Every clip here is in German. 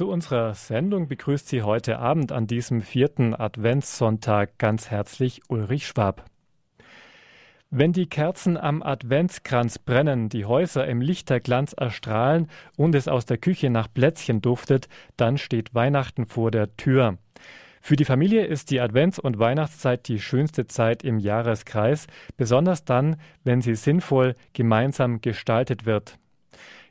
Zu unserer Sendung begrüßt Sie heute Abend an diesem vierten Adventssonntag ganz herzlich Ulrich Schwab. Wenn die Kerzen am Adventskranz brennen, die Häuser im Lichterglanz erstrahlen und es aus der Küche nach Plätzchen duftet, dann steht Weihnachten vor der Tür. Für die Familie ist die Advents- und Weihnachtszeit die schönste Zeit im Jahreskreis, besonders dann, wenn sie sinnvoll gemeinsam gestaltet wird.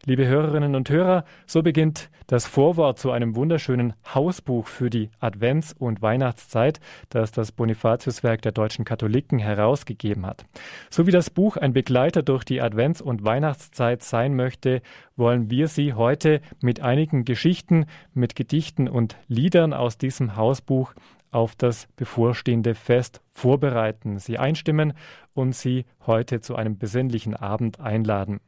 Liebe Hörerinnen und Hörer, so beginnt das Vorwort zu einem wunderschönen Hausbuch für die Advents- und Weihnachtszeit, das das Bonifatiuswerk der deutschen Katholiken herausgegeben hat. So wie das Buch ein Begleiter durch die Advents- und Weihnachtszeit sein möchte, wollen wir Sie heute mit einigen Geschichten, mit Gedichten und Liedern aus diesem Hausbuch auf das bevorstehende Fest vorbereiten, Sie einstimmen und Sie heute zu einem besinnlichen Abend einladen.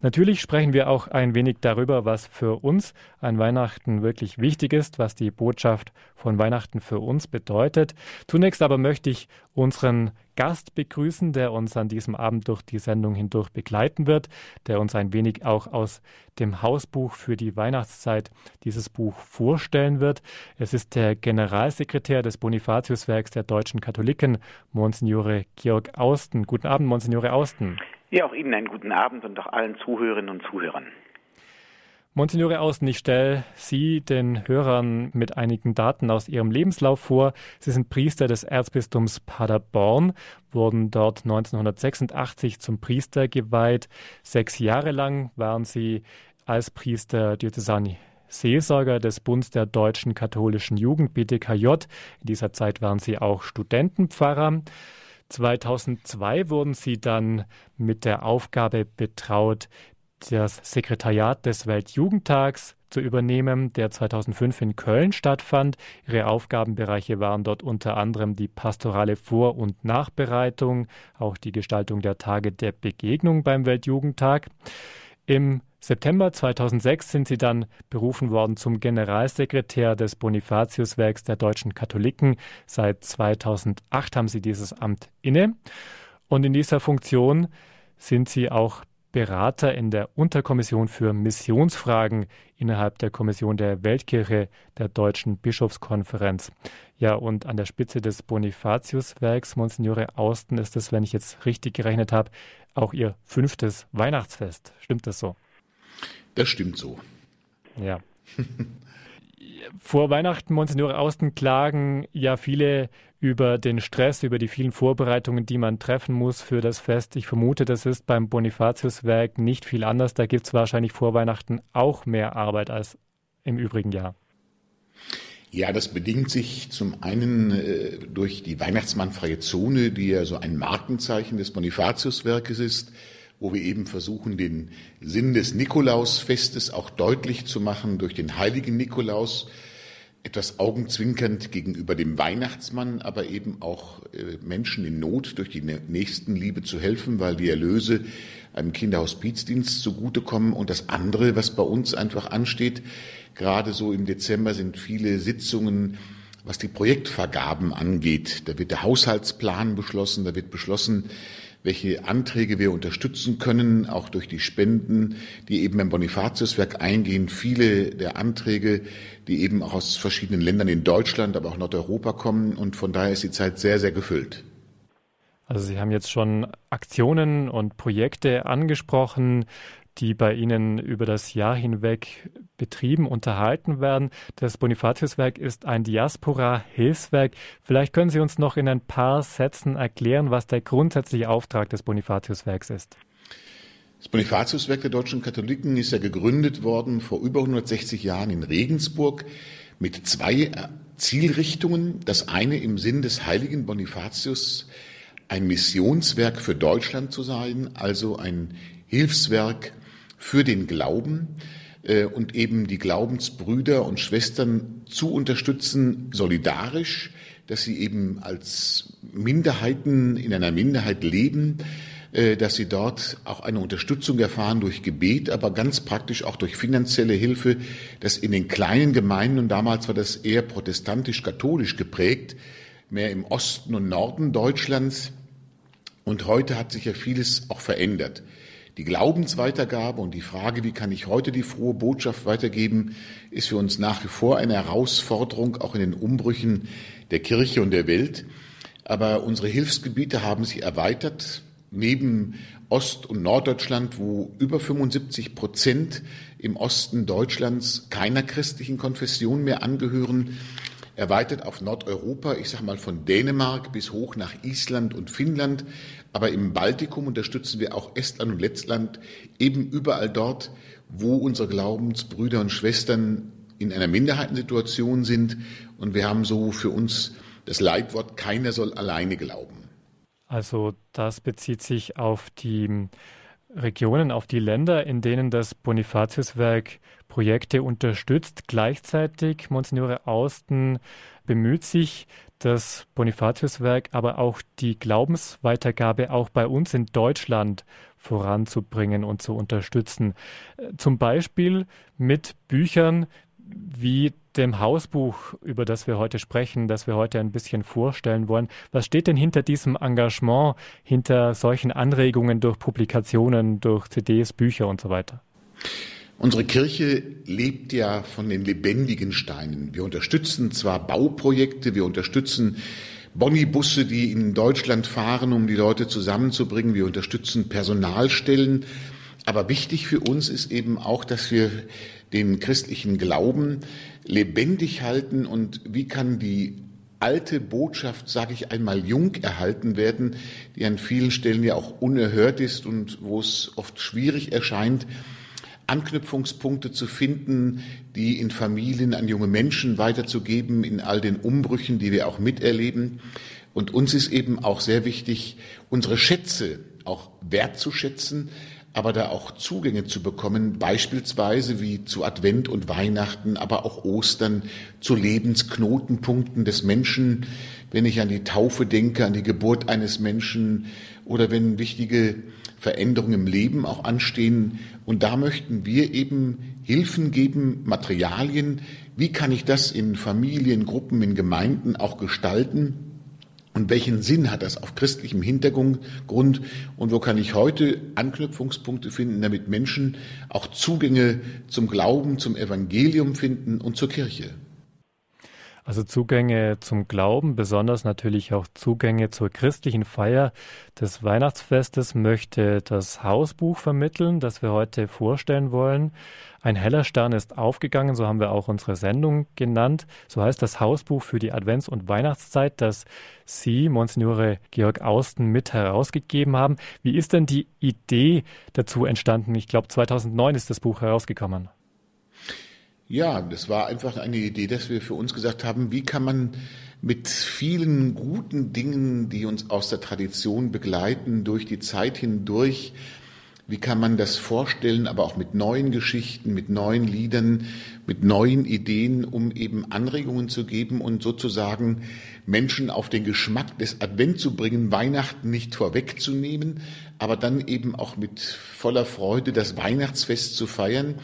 Natürlich sprechen wir auch ein wenig darüber, was für uns an Weihnachten wirklich wichtig ist, was die Botschaft von Weihnachten für uns bedeutet. Zunächst aber möchte ich unseren Gast begrüßen, der uns an diesem Abend durch die Sendung hindurch begleiten wird, der uns ein wenig auch aus dem Hausbuch für die Weihnachtszeit dieses Buch vorstellen wird. Es ist der Generalsekretär des Bonifatiuswerks der deutschen Katholiken, Monsignore Georg Austen. Guten Abend, Monsignore Austen. Ja, auch Ihnen einen guten Abend und auch allen Zuhörerinnen und Zuhörern. Monsignore Austen, ich stelle Sie den Hörern mit einigen Daten aus Ihrem Lebenslauf vor. Sie sind Priester des Erzbistums Paderborn, wurden dort 1986 zum Priester geweiht. Sechs Jahre lang waren Sie als Priester Diözesani Seelsorger des Bundes der deutschen katholischen Jugend BDKJ. In dieser Zeit waren Sie auch Studentenpfarrer. 2002 wurden sie dann mit der Aufgabe betraut, das Sekretariat des Weltjugendtags zu übernehmen, der 2005 in Köln stattfand. Ihre Aufgabenbereiche waren dort unter anderem die pastorale Vor- und Nachbereitung, auch die Gestaltung der Tage der Begegnung beim Weltjugendtag. Im September 2006 sind sie dann berufen worden zum Generalsekretär des Bonifatiuswerks der deutschen Katholiken. Seit 2008 haben sie dieses Amt inne. Und in dieser Funktion sind sie auch Berater in der Unterkommission für Missionsfragen innerhalb der Kommission der Weltkirche der Deutschen Bischofskonferenz. Ja, und an der Spitze des Bonifatiuswerks, Monsignore Austen, ist es, wenn ich jetzt richtig gerechnet habe, auch ihr fünftes Weihnachtsfest. Stimmt das so? Das stimmt so. Ja. Vor Weihnachten, Monsignore Austen, klagen ja viele über den Stress, über die vielen Vorbereitungen, die man treffen muss für das Fest. Ich vermute, das ist beim Bonifatiuswerk nicht viel anders. Da gibt es wahrscheinlich vor Weihnachten auch mehr Arbeit als im übrigen Jahr. Ja, das bedingt sich zum einen äh, durch die Weihnachtsmannfreie Zone, die ja so ein Markenzeichen des Bonifatiuswerkes ist wo wir eben versuchen, den Sinn des Nikolausfestes auch deutlich zu machen durch den heiligen Nikolaus, etwas augenzwinkernd gegenüber dem Weihnachtsmann, aber eben auch äh, Menschen in Not durch die Nächstenliebe zu helfen, weil die Erlöse einem Kinderhospizdienst zugutekommen. Und das andere, was bei uns einfach ansteht, gerade so im Dezember sind viele Sitzungen, was die Projektvergaben angeht. Da wird der Haushaltsplan beschlossen, da wird beschlossen, welche Anträge wir unterstützen können, auch durch die Spenden, die eben im Bonifatiuswerk eingehen. Viele der Anträge, die eben auch aus verschiedenen Ländern in Deutschland, aber auch Nordeuropa kommen. Und von daher ist die Zeit sehr, sehr gefüllt. Also Sie haben jetzt schon Aktionen und Projekte angesprochen, die bei Ihnen über das Jahr hinweg betrieben, unterhalten werden. Das Bonifatiuswerk ist ein Diaspora-Hilfswerk. Vielleicht können Sie uns noch in ein paar Sätzen erklären, was der grundsätzliche Auftrag des Bonifatiuswerks ist. Das Bonifatiuswerk der deutschen Katholiken ist ja gegründet worden vor über 160 Jahren in Regensburg mit zwei Zielrichtungen. Das eine im Sinn des heiligen Bonifatius, ein Missionswerk für Deutschland zu sein, also ein Hilfswerk für den Glauben äh, und eben die Glaubensbrüder und Schwestern zu unterstützen, solidarisch, dass sie eben als Minderheiten in einer Minderheit leben, äh, dass sie dort auch eine Unterstützung erfahren durch Gebet, aber ganz praktisch auch durch finanzielle Hilfe, dass in den kleinen Gemeinden, und damals war das eher protestantisch-katholisch geprägt, mehr im Osten und Norden Deutschlands, und heute hat sich ja vieles auch verändert. Die Glaubensweitergabe und die Frage, wie kann ich heute die frohe Botschaft weitergeben, ist für uns nach wie vor eine Herausforderung, auch in den Umbrüchen der Kirche und der Welt. Aber unsere Hilfsgebiete haben sich erweitert. Neben Ost- und Norddeutschland, wo über 75 Prozent im Osten Deutschlands keiner christlichen Konfession mehr angehören, erweitert auf Nordeuropa, ich sage mal von Dänemark bis hoch nach Island und Finnland. Aber im Baltikum unterstützen wir auch Estland und Lettland, eben überall dort, wo unsere Glaubensbrüder und Schwestern in einer Minderheitensituation sind. Und wir haben so für uns das Leitwort, keiner soll alleine glauben. Also das bezieht sich auf die Regionen, auf die Länder, in denen das Bonifatiuswerk Projekte unterstützt. Gleichzeitig, Monsignore Austen bemüht sich, das Bonifatiuswerk, aber auch die Glaubensweitergabe auch bei uns in Deutschland voranzubringen und zu unterstützen. Zum Beispiel mit Büchern wie dem Hausbuch, über das wir heute sprechen, das wir heute ein bisschen vorstellen wollen. Was steht denn hinter diesem Engagement, hinter solchen Anregungen durch Publikationen, durch CDs, Bücher und so weiter? Unsere Kirche lebt ja von den lebendigen Steinen. Wir unterstützen zwar Bauprojekte, wir unterstützen Bonnibusse, die in Deutschland fahren, um die Leute zusammenzubringen. Wir unterstützen Personalstellen. Aber wichtig für uns ist eben auch, dass wir den christlichen Glauben lebendig halten und wie kann die alte Botschaft, sage ich einmal, jung erhalten werden, die an vielen Stellen ja auch unerhört ist und wo es oft schwierig erscheint, Anknüpfungspunkte zu finden, die in Familien an junge Menschen weiterzugeben, in all den Umbrüchen, die wir auch miterleben. Und uns ist eben auch sehr wichtig, unsere Schätze auch wertzuschätzen, aber da auch Zugänge zu bekommen, beispielsweise wie zu Advent und Weihnachten, aber auch Ostern, zu Lebensknotenpunkten des Menschen, wenn ich an die Taufe denke, an die Geburt eines Menschen oder wenn wichtige Veränderungen im Leben auch anstehen. Und da möchten wir eben Hilfen geben, Materialien. Wie kann ich das in Familien, Gruppen, in Gemeinden auch gestalten? Und welchen Sinn hat das auf christlichem Hintergrund? Und wo kann ich heute Anknüpfungspunkte finden, damit Menschen auch Zugänge zum Glauben, zum Evangelium finden und zur Kirche? Also Zugänge zum Glauben, besonders natürlich auch Zugänge zur christlichen Feier des Weihnachtsfestes möchte das Hausbuch vermitteln, das wir heute vorstellen wollen. Ein heller Stern ist aufgegangen, so haben wir auch unsere Sendung genannt. So heißt das Hausbuch für die Advents- und Weihnachtszeit, das Sie, Monsignore Georg Austen, mit herausgegeben haben. Wie ist denn die Idee dazu entstanden? Ich glaube, 2009 ist das Buch herausgekommen. Ja, das war einfach eine Idee, dass wir für uns gesagt haben, wie kann man mit vielen guten Dingen, die uns aus der Tradition begleiten, durch die Zeit hindurch wie kann man das vorstellen, aber auch mit neuen Geschichten, mit neuen Liedern, mit neuen Ideen, um eben Anregungen zu geben und sozusagen Menschen auf den Geschmack des Advent zu bringen, Weihnachten nicht vorwegzunehmen, aber dann eben auch mit voller Freude das Weihnachtsfest zu feiern.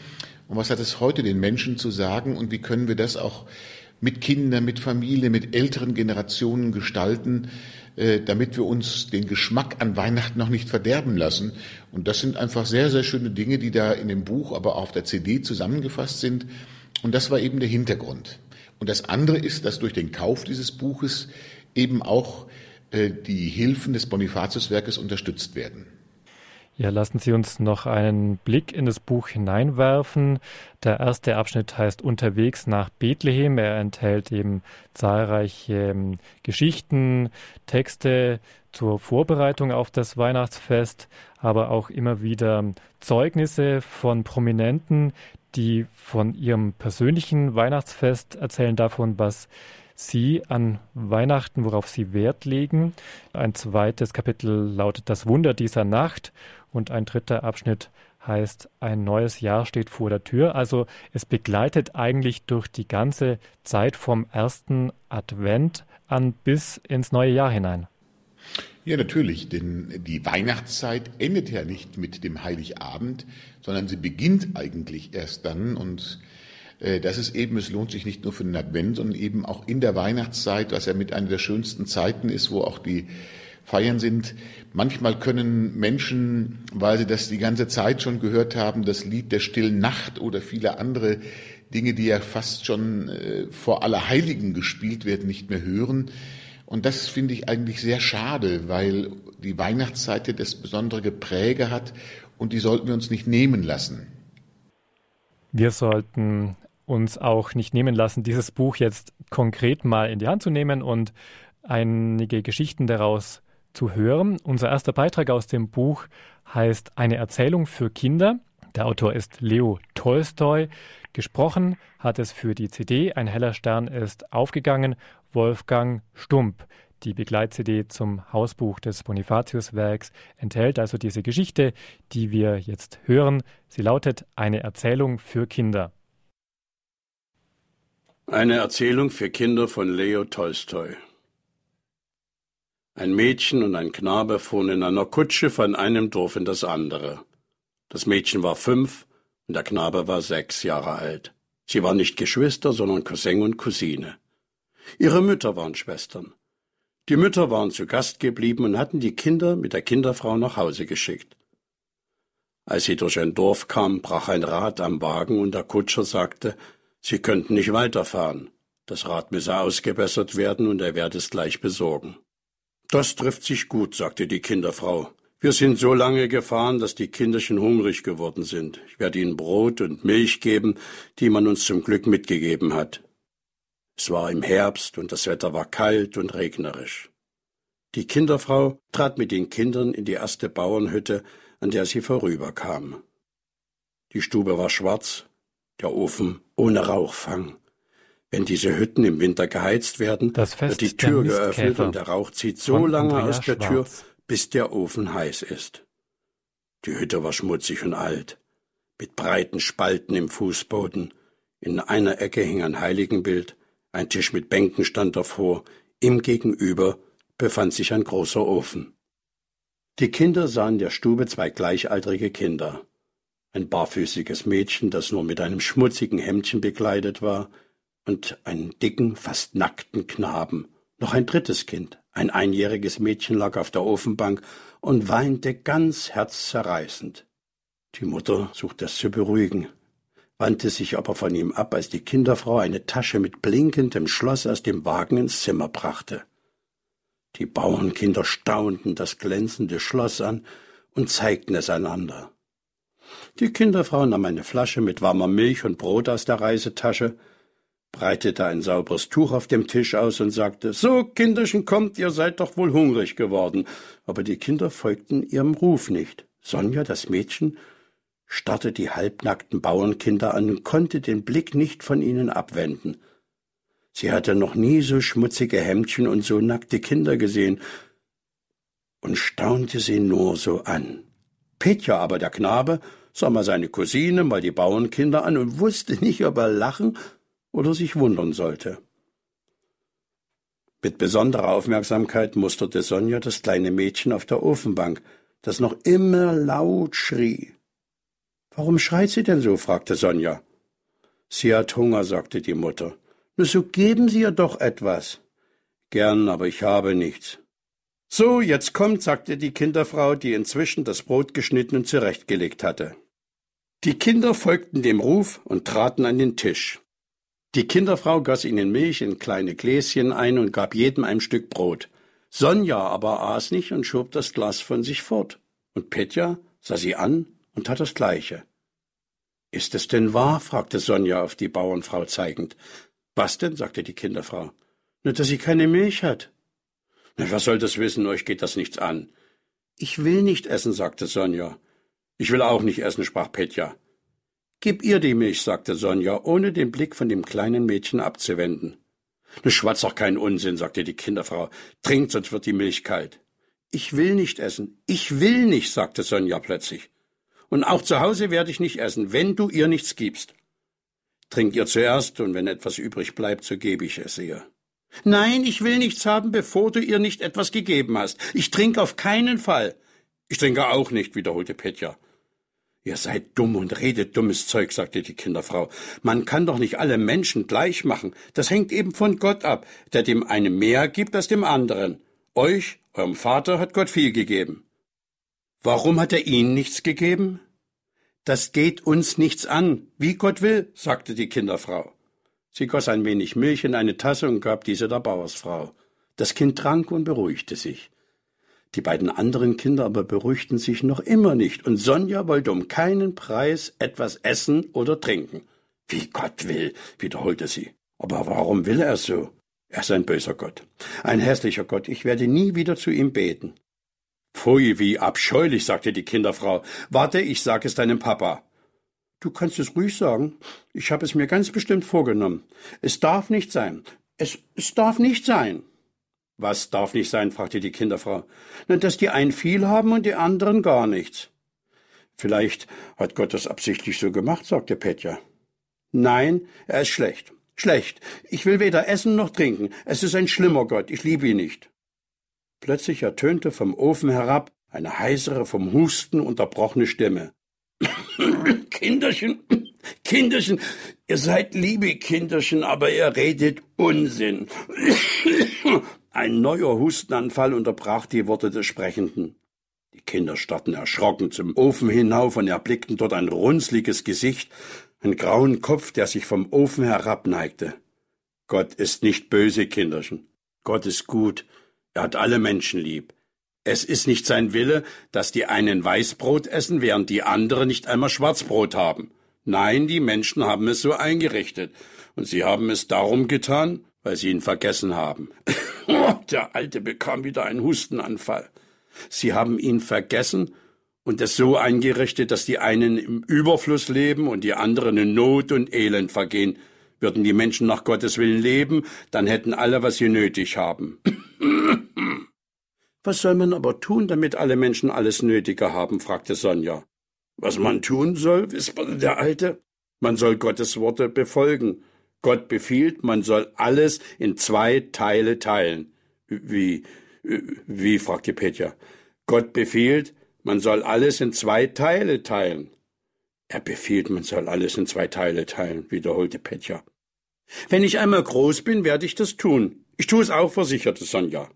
Und was hat es heute den Menschen zu sagen und wie können wir das auch mit Kindern, mit Familie, mit älteren Generationen gestalten, damit wir uns den Geschmack an Weihnachten noch nicht verderben lassen. Und das sind einfach sehr, sehr schöne Dinge, die da in dem Buch, aber auch auf der CD zusammengefasst sind. Und das war eben der Hintergrund. Und das andere ist, dass durch den Kauf dieses Buches eben auch äh, die Hilfen des Bonifatiuswerkes unterstützt werden. Ja, lassen Sie uns noch einen Blick in das Buch hineinwerfen. Der erste Abschnitt heißt Unterwegs nach Bethlehem. Er enthält eben zahlreiche ähm, Geschichten, Texte zur Vorbereitung auf das Weihnachtsfest, aber auch immer wieder Zeugnisse von Prominenten, die von ihrem persönlichen Weihnachtsfest erzählen davon, was Sie an Weihnachten, worauf Sie Wert legen. Ein zweites Kapitel lautet Das Wunder dieser Nacht und ein dritter Abschnitt heißt Ein neues Jahr steht vor der Tür. Also es begleitet eigentlich durch die ganze Zeit vom ersten Advent an bis ins neue Jahr hinein. Ja, natürlich, denn die Weihnachtszeit endet ja nicht mit dem Heiligabend, sondern sie beginnt eigentlich erst dann und äh, das ist eben, es lohnt sich nicht nur für den Advent, sondern eben auch in der Weihnachtszeit, was ja mit einer der schönsten Zeiten ist, wo auch die feiern sind. Manchmal können Menschen, weil sie das die ganze Zeit schon gehört haben, das Lied der stillen Nacht oder viele andere Dinge, die ja fast schon äh, vor aller Heiligen gespielt werden, nicht mehr hören. Und das finde ich eigentlich sehr schade, weil die Weihnachtszeit ja das besondere Gepräge hat und die sollten wir uns nicht nehmen lassen. Wir sollten uns auch nicht nehmen lassen, dieses Buch jetzt konkret mal in die Hand zu nehmen und einige Geschichten daraus zu hören. Unser erster Beitrag aus dem Buch heißt Eine Erzählung für Kinder. Der Autor ist Leo Tolstoi. Gesprochen hat es für die CD Ein heller Stern ist aufgegangen Wolfgang Stump. Die Begleit-CD zum Hausbuch des Bonifatius-Werks enthält also diese Geschichte, die wir jetzt hören. Sie lautet Eine Erzählung für Kinder. Eine Erzählung für Kinder von Leo Tolstoi. Ein Mädchen und ein Knabe fuhren in einer Kutsche von einem Dorf in das andere. Das Mädchen war fünf und der Knabe war sechs Jahre alt. Sie waren nicht Geschwister, sondern Cousin und Cousine. Ihre Mütter waren Schwestern. Die Mütter waren zu Gast geblieben und hatten die Kinder mit der Kinderfrau nach Hause geschickt. Als sie durch ein Dorf kamen, brach ein Rad am Wagen und der Kutscher sagte, sie könnten nicht weiterfahren. Das Rad müsse ausgebessert werden und er werde es gleich besorgen. Das trifft sich gut, sagte die Kinderfrau. Wir sind so lange gefahren, dass die Kinderchen hungrig geworden sind. Ich werde ihnen Brot und Milch geben, die man uns zum Glück mitgegeben hat. Es war im Herbst und das Wetter war kalt und regnerisch. Die Kinderfrau trat mit den Kindern in die erste Bauernhütte, an der sie vorüberkam. Die Stube war schwarz, der Ofen ohne Rauchfang. Wenn diese Hütten im Winter geheizt werden, wird die Tür geöffnet und der Rauch zieht so lange aus der Tür, bis der Ofen heiß ist. Die Hütte war schmutzig und alt, mit breiten Spalten im Fußboden. In einer Ecke hing ein Heiligenbild, ein Tisch mit Bänken stand davor, ihm gegenüber befand sich ein großer Ofen. Die Kinder sahen in der Stube zwei gleichaltrige Kinder. Ein barfüßiges Mädchen, das nur mit einem schmutzigen Hemdchen bekleidet war, und einen dicken, fast nackten Knaben. Noch ein drittes Kind, ein einjähriges Mädchen lag auf der Ofenbank und weinte ganz herzzerreißend. Die Mutter suchte es zu beruhigen wandte sich aber von ihm ab, als die Kinderfrau eine Tasche mit blinkendem Schloss aus dem Wagen ins Zimmer brachte. Die Bauernkinder staunten das glänzende Schloss an und zeigten es einander. Die Kinderfrau nahm eine Flasche mit warmer Milch und Brot aus der Reisetasche, breitete ein sauberes Tuch auf dem Tisch aus und sagte So, Kinderchen, kommt, ihr seid doch wohl hungrig geworden. Aber die Kinder folgten ihrem Ruf nicht. Sonja, das Mädchen, starrte die halbnackten Bauernkinder an und konnte den Blick nicht von ihnen abwenden. Sie hatte noch nie so schmutzige Hemdchen und so nackte Kinder gesehen und staunte sie nur so an. Petja aber, der Knabe, sah mal seine Cousine, mal die Bauernkinder an und wusste nicht, ob er lachen oder sich wundern sollte. Mit besonderer Aufmerksamkeit musterte Sonja das kleine Mädchen auf der Ofenbank, das noch immer laut schrie. Warum schreit sie denn so? fragte Sonja. Sie hat Hunger, sagte die Mutter. Na, so geben Sie ihr doch etwas. Gern, aber ich habe nichts. So, jetzt kommt, sagte die Kinderfrau, die inzwischen das Brot geschnitten und zurechtgelegt hatte. Die Kinder folgten dem Ruf und traten an den Tisch. Die Kinderfrau goss ihnen Milch in kleine Gläschen ein und gab jedem ein Stück Brot. Sonja aber aß nicht und schob das Glas von sich fort. Und Petja sah sie an und tat das Gleiche. Ist es denn wahr? fragte Sonja auf die Bauernfrau zeigend. Was denn? sagte die Kinderfrau. Nur, dass sie keine Milch hat. Na, was soll das wissen? Euch geht das nichts an. Ich will nicht essen, sagte Sonja. Ich will auch nicht essen, sprach Petja. Gib ihr die Milch, sagte Sonja, ohne den Blick von dem kleinen Mädchen abzuwenden. Du schwatz doch keinen Unsinn, sagte die Kinderfrau. Trink, sonst wird die Milch kalt. Ich will nicht essen. Ich will nicht, sagte Sonja plötzlich. Und auch zu Hause werde ich nicht essen, wenn du ihr nichts gibst. Trink ihr zuerst, und wenn etwas übrig bleibt, so gebe ich es ihr. Nein, ich will nichts haben, bevor du ihr nicht etwas gegeben hast. Ich trinke auf keinen Fall. Ich trinke auch nicht, wiederholte Petja. Ihr seid dumm und redet dummes Zeug, sagte die Kinderfrau. Man kann doch nicht alle Menschen gleich machen. Das hängt eben von Gott ab, der dem einen mehr gibt als dem anderen. Euch Eurem Vater hat Gott viel gegeben. Warum hat er Ihnen nichts gegeben? Das geht uns nichts an, wie Gott will, sagte die Kinderfrau. Sie goss ein wenig Milch in eine Tasse und gab diese der Bauersfrau. Das Kind trank und beruhigte sich. Die beiden anderen Kinder aber beruhigten sich noch immer nicht, und Sonja wollte um keinen Preis etwas essen oder trinken. Wie Gott will, wiederholte sie. Aber warum will er so? Er ist ein böser Gott, ein hässlicher Gott, ich werde nie wieder zu ihm beten. Pfui, wie abscheulich, sagte die Kinderfrau. Warte, ich sag es deinem Papa. Du kannst es ruhig sagen. Ich habe es mir ganz bestimmt vorgenommen. Es darf nicht sein. Es, es darf nicht sein. Was darf nicht sein? fragte die Kinderfrau. Na, dass die einen viel haben und die anderen gar nichts. Vielleicht hat Gott das absichtlich so gemacht, sagte Petja. Nein, er ist schlecht. Schlecht. Ich will weder essen noch trinken. Es ist ein schlimmer Gott. Ich liebe ihn nicht. Plötzlich ertönte vom Ofen herab eine heisere, vom Husten unterbrochene Stimme. Kinderchen, Kinderchen, ihr seid liebe Kinderchen, aber ihr redet Unsinn. Ein neuer Hustenanfall unterbrach die Worte des Sprechenden. Die Kinder starrten erschrocken zum Ofen hinauf und erblickten dort ein runzliges Gesicht, einen grauen Kopf, der sich vom Ofen herabneigte. Gott ist nicht böse, Kinderchen. Gott ist gut. Er hat alle Menschen lieb. Es ist nicht sein Wille, dass die einen Weißbrot essen, während die anderen nicht einmal Schwarzbrot haben. Nein, die Menschen haben es so eingerichtet. Und sie haben es darum getan, weil sie ihn vergessen haben. Der Alte bekam wieder einen Hustenanfall. Sie haben ihn vergessen und es so eingerichtet, dass die einen im Überfluss leben und die anderen in Not und Elend vergehen. Würden die Menschen nach Gottes Willen leben, dann hätten alle, was sie nötig haben. Was soll man aber tun, damit alle Menschen alles Nötige haben? fragte Sonja. Was man tun soll, wisperte der Alte. Man soll Gottes Worte befolgen. Gott befiehlt, man soll alles in zwei Teile teilen. Wie, wie, fragte Petja. Gott befiehlt, man soll alles in zwei Teile teilen. Er befiehlt, man soll alles in zwei Teile teilen, wiederholte Petja. Wenn ich einmal groß bin, werde ich das tun. Ich tue es auch, versicherte Sonja.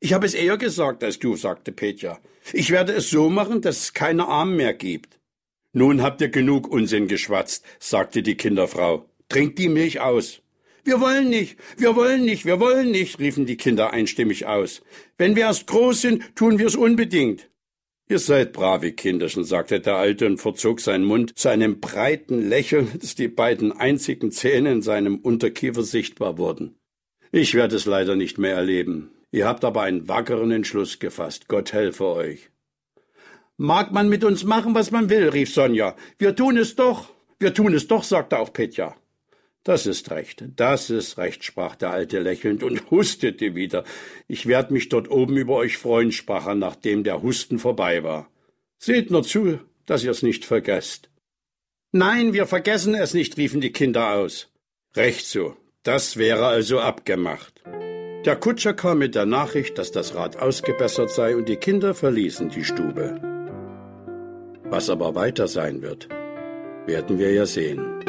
Ich habe es eher gesagt als du, sagte Petja. Ich werde es so machen, dass es keine Armen mehr gibt. Nun habt ihr genug Unsinn geschwatzt, sagte die Kinderfrau. Trinkt die Milch aus. Wir wollen nicht, wir wollen nicht, wir wollen nicht, riefen die Kinder einstimmig aus. Wenn wir erst groß sind, tun wir es unbedingt. Ihr seid brave Kinderchen, sagte der Alte und verzog seinen Mund zu einem breiten Lächeln, dass die beiden einzigen Zähne in seinem Unterkiefer sichtbar wurden. Ich werde es leider nicht mehr erleben. Ihr habt aber einen wackeren Entschluss gefasst. Gott helfe euch. Mag man mit uns machen, was man will, rief Sonja. Wir tun es doch. Wir tun es doch, sagte auch Petja. Das ist recht, das ist recht, sprach der Alte lächelnd und hustete wieder. Ich werd mich dort oben über euch freuen, sprach er, nachdem der Husten vorbei war. Seht nur zu, dass ihr's nicht vergesst. Nein, wir vergessen es nicht, riefen die Kinder aus. Recht so, das wäre also abgemacht. Der Kutscher kam mit der Nachricht, dass das Rad ausgebessert sei, und die Kinder verließen die Stube. Was aber weiter sein wird, werden wir ja sehen.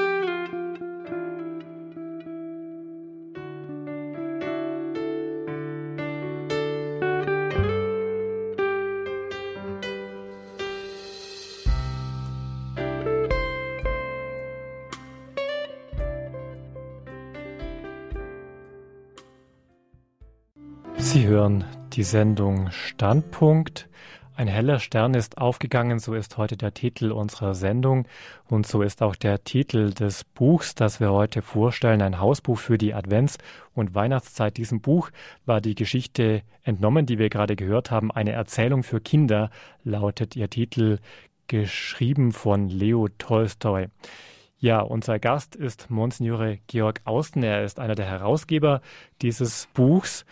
Die Sendung Standpunkt. Ein heller Stern ist aufgegangen, so ist heute der Titel unserer Sendung und so ist auch der Titel des Buchs, das wir heute vorstellen, ein Hausbuch für die Advents- und Weihnachtszeit. Diesem Buch war die Geschichte entnommen, die wir gerade gehört haben. Eine Erzählung für Kinder lautet ihr Titel, geschrieben von Leo Tolstoi. Ja, unser Gast ist Monsignore Georg Austen. Er ist einer der Herausgeber dieses Buchs.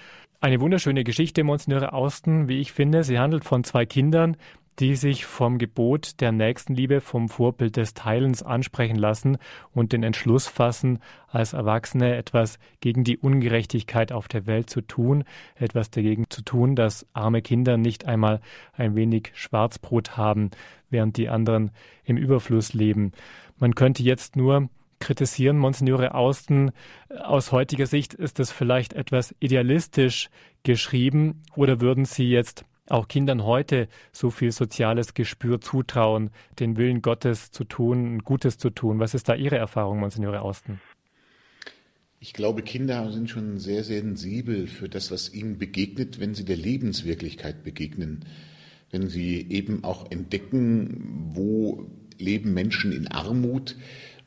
Eine wunderschöne Geschichte, Monsignore Austen, wie ich finde. Sie handelt von zwei Kindern, die sich vom Gebot der Nächstenliebe, vom Vorbild des Teilens ansprechen lassen und den Entschluss fassen, als Erwachsene etwas gegen die Ungerechtigkeit auf der Welt zu tun, etwas dagegen zu tun, dass arme Kinder nicht einmal ein wenig Schwarzbrot haben, während die anderen im Überfluss leben. Man könnte jetzt nur kritisieren, Monsignore Austen. Aus heutiger Sicht ist es vielleicht etwas idealistisch geschrieben oder würden Sie jetzt auch Kindern heute so viel soziales Gespür zutrauen, den Willen Gottes zu tun, Gutes zu tun? Was ist da Ihre Erfahrung, Monsignore Austen? Ich glaube, Kinder sind schon sehr sensibel für das, was ihnen begegnet, wenn sie der Lebenswirklichkeit begegnen. Wenn sie eben auch entdecken, wo leben Menschen in Armut,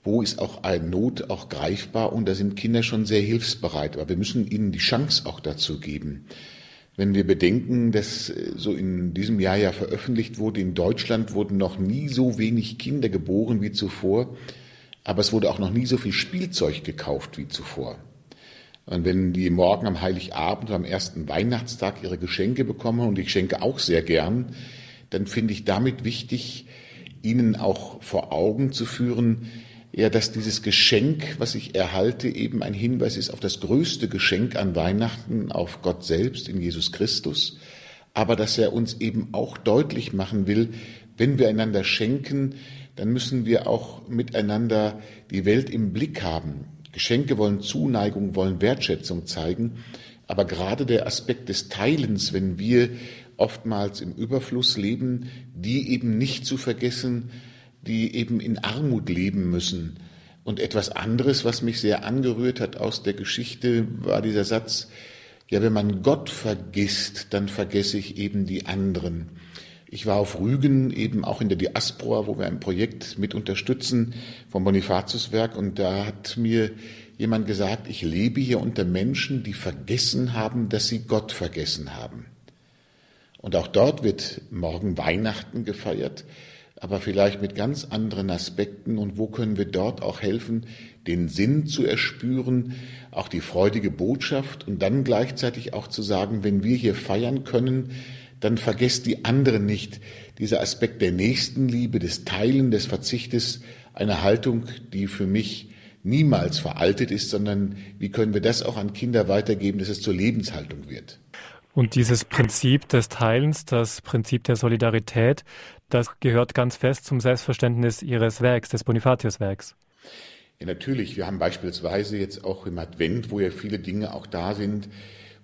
wo ist auch eine Not auch greifbar und da sind Kinder schon sehr hilfsbereit. Aber wir müssen ihnen die Chance auch dazu geben. Wenn wir bedenken, dass äh, so in diesem Jahr ja veröffentlicht wurde, in Deutschland wurden noch nie so wenig Kinder geboren wie zuvor, aber es wurde auch noch nie so viel Spielzeug gekauft wie zuvor. Und wenn die morgen am Heiligabend am ersten Weihnachtstag ihre Geschenke bekommen, und ich schenke auch sehr gern, dann finde ich damit wichtig, ihnen auch vor Augen zu führen, ja, dass dieses Geschenk, was ich erhalte, eben ein Hinweis ist auf das größte Geschenk an Weihnachten, auf Gott selbst in Jesus Christus, aber dass er uns eben auch deutlich machen will, wenn wir einander schenken, dann müssen wir auch miteinander die Welt im Blick haben. Geschenke wollen Zuneigung, wollen Wertschätzung zeigen, aber gerade der Aspekt des Teilens, wenn wir oftmals im Überfluss leben, die eben nicht zu vergessen, die eben in Armut leben müssen. Und etwas anderes, was mich sehr angerührt hat aus der Geschichte, war dieser Satz, ja, wenn man Gott vergisst, dann vergesse ich eben die anderen. Ich war auf Rügen, eben auch in der Diaspora, wo wir ein Projekt mit unterstützen vom Bonifatiuswerk. Und da hat mir jemand gesagt, ich lebe hier unter Menschen, die vergessen haben, dass sie Gott vergessen haben. Und auch dort wird morgen Weihnachten gefeiert, aber vielleicht mit ganz anderen Aspekten. Und wo können wir dort auch helfen, den Sinn zu erspüren, auch die freudige Botschaft und dann gleichzeitig auch zu sagen, wenn wir hier feiern können, dann vergesst die anderen nicht. Dieser Aspekt der Nächstenliebe, des Teilen, des Verzichtes, eine Haltung, die für mich niemals veraltet ist, sondern wie können wir das auch an Kinder weitergeben, dass es zur Lebenshaltung wird. Und dieses Prinzip des Teilens, das Prinzip der Solidarität, das gehört ganz fest zum Selbstverständnis Ihres Werks, des Bonifatius-Werks. Ja, natürlich. Wir haben beispielsweise jetzt auch im Advent, wo ja viele Dinge auch da sind,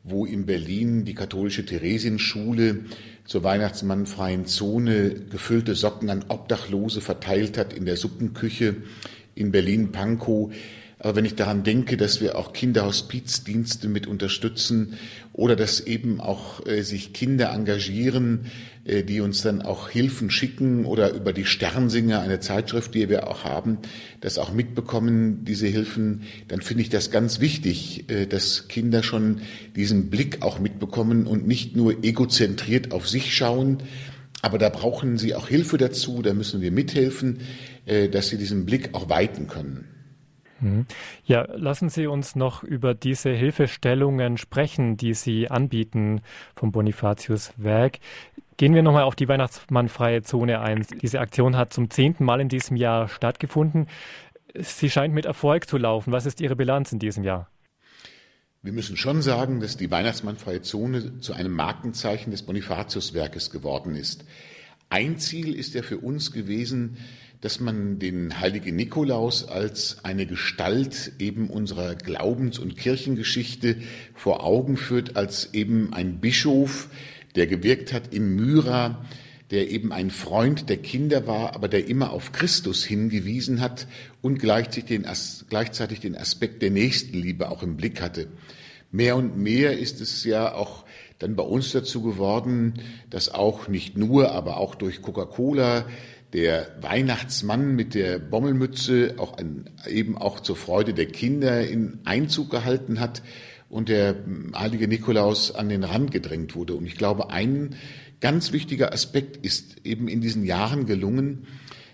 wo in Berlin die katholische Theresienschule zur Weihnachtsmannfreien Zone gefüllte Socken an Obdachlose verteilt hat in der Suppenküche in Berlin-Pankow. Aber wenn ich daran denke, dass wir auch Kinderhospizdienste mit unterstützen oder dass eben auch äh, sich Kinder engagieren, äh, die uns dann auch Hilfen schicken oder über die Sternsinger, eine Zeitschrift, die wir auch haben, das auch mitbekommen, diese Hilfen, dann finde ich das ganz wichtig, äh, dass Kinder schon diesen Blick auch mitbekommen und nicht nur egozentriert auf sich schauen, aber da brauchen sie auch Hilfe dazu, da müssen wir mithelfen, äh, dass sie diesen Blick auch weiten können. Mhm. Ja, lassen Sie uns noch über diese Hilfestellungen sprechen, die Sie anbieten vom Bonifatius Werk. Gehen wir nochmal auf die Weihnachtsmannfreie Zone ein. Diese Aktion hat zum zehnten Mal in diesem Jahr stattgefunden. Sie scheint mit Erfolg zu laufen. Was ist Ihre Bilanz in diesem Jahr? Wir müssen schon sagen, dass die Weihnachtsmannfreie Zone zu einem Markenzeichen des Bonifatiuswerkes geworden ist. Ein Ziel ist ja für uns gewesen, dass man den heiligen Nikolaus als eine Gestalt eben unserer Glaubens- und Kirchengeschichte vor Augen führt, als eben ein Bischof, der gewirkt hat in Myra, der eben ein Freund der Kinder war, aber der immer auf Christus hingewiesen hat und gleichzeitig den, gleichzeitig den Aspekt der Nächstenliebe auch im Blick hatte. Mehr und mehr ist es ja auch dann bei uns dazu geworden, dass auch nicht nur, aber auch durch Coca-Cola der Weihnachtsmann mit der Bommelmütze auch ein, eben auch zur Freude der Kinder in Einzug gehalten hat und der heilige Nikolaus an den Rand gedrängt wurde. Und ich glaube, ein ganz wichtiger Aspekt ist eben in diesen Jahren gelungen,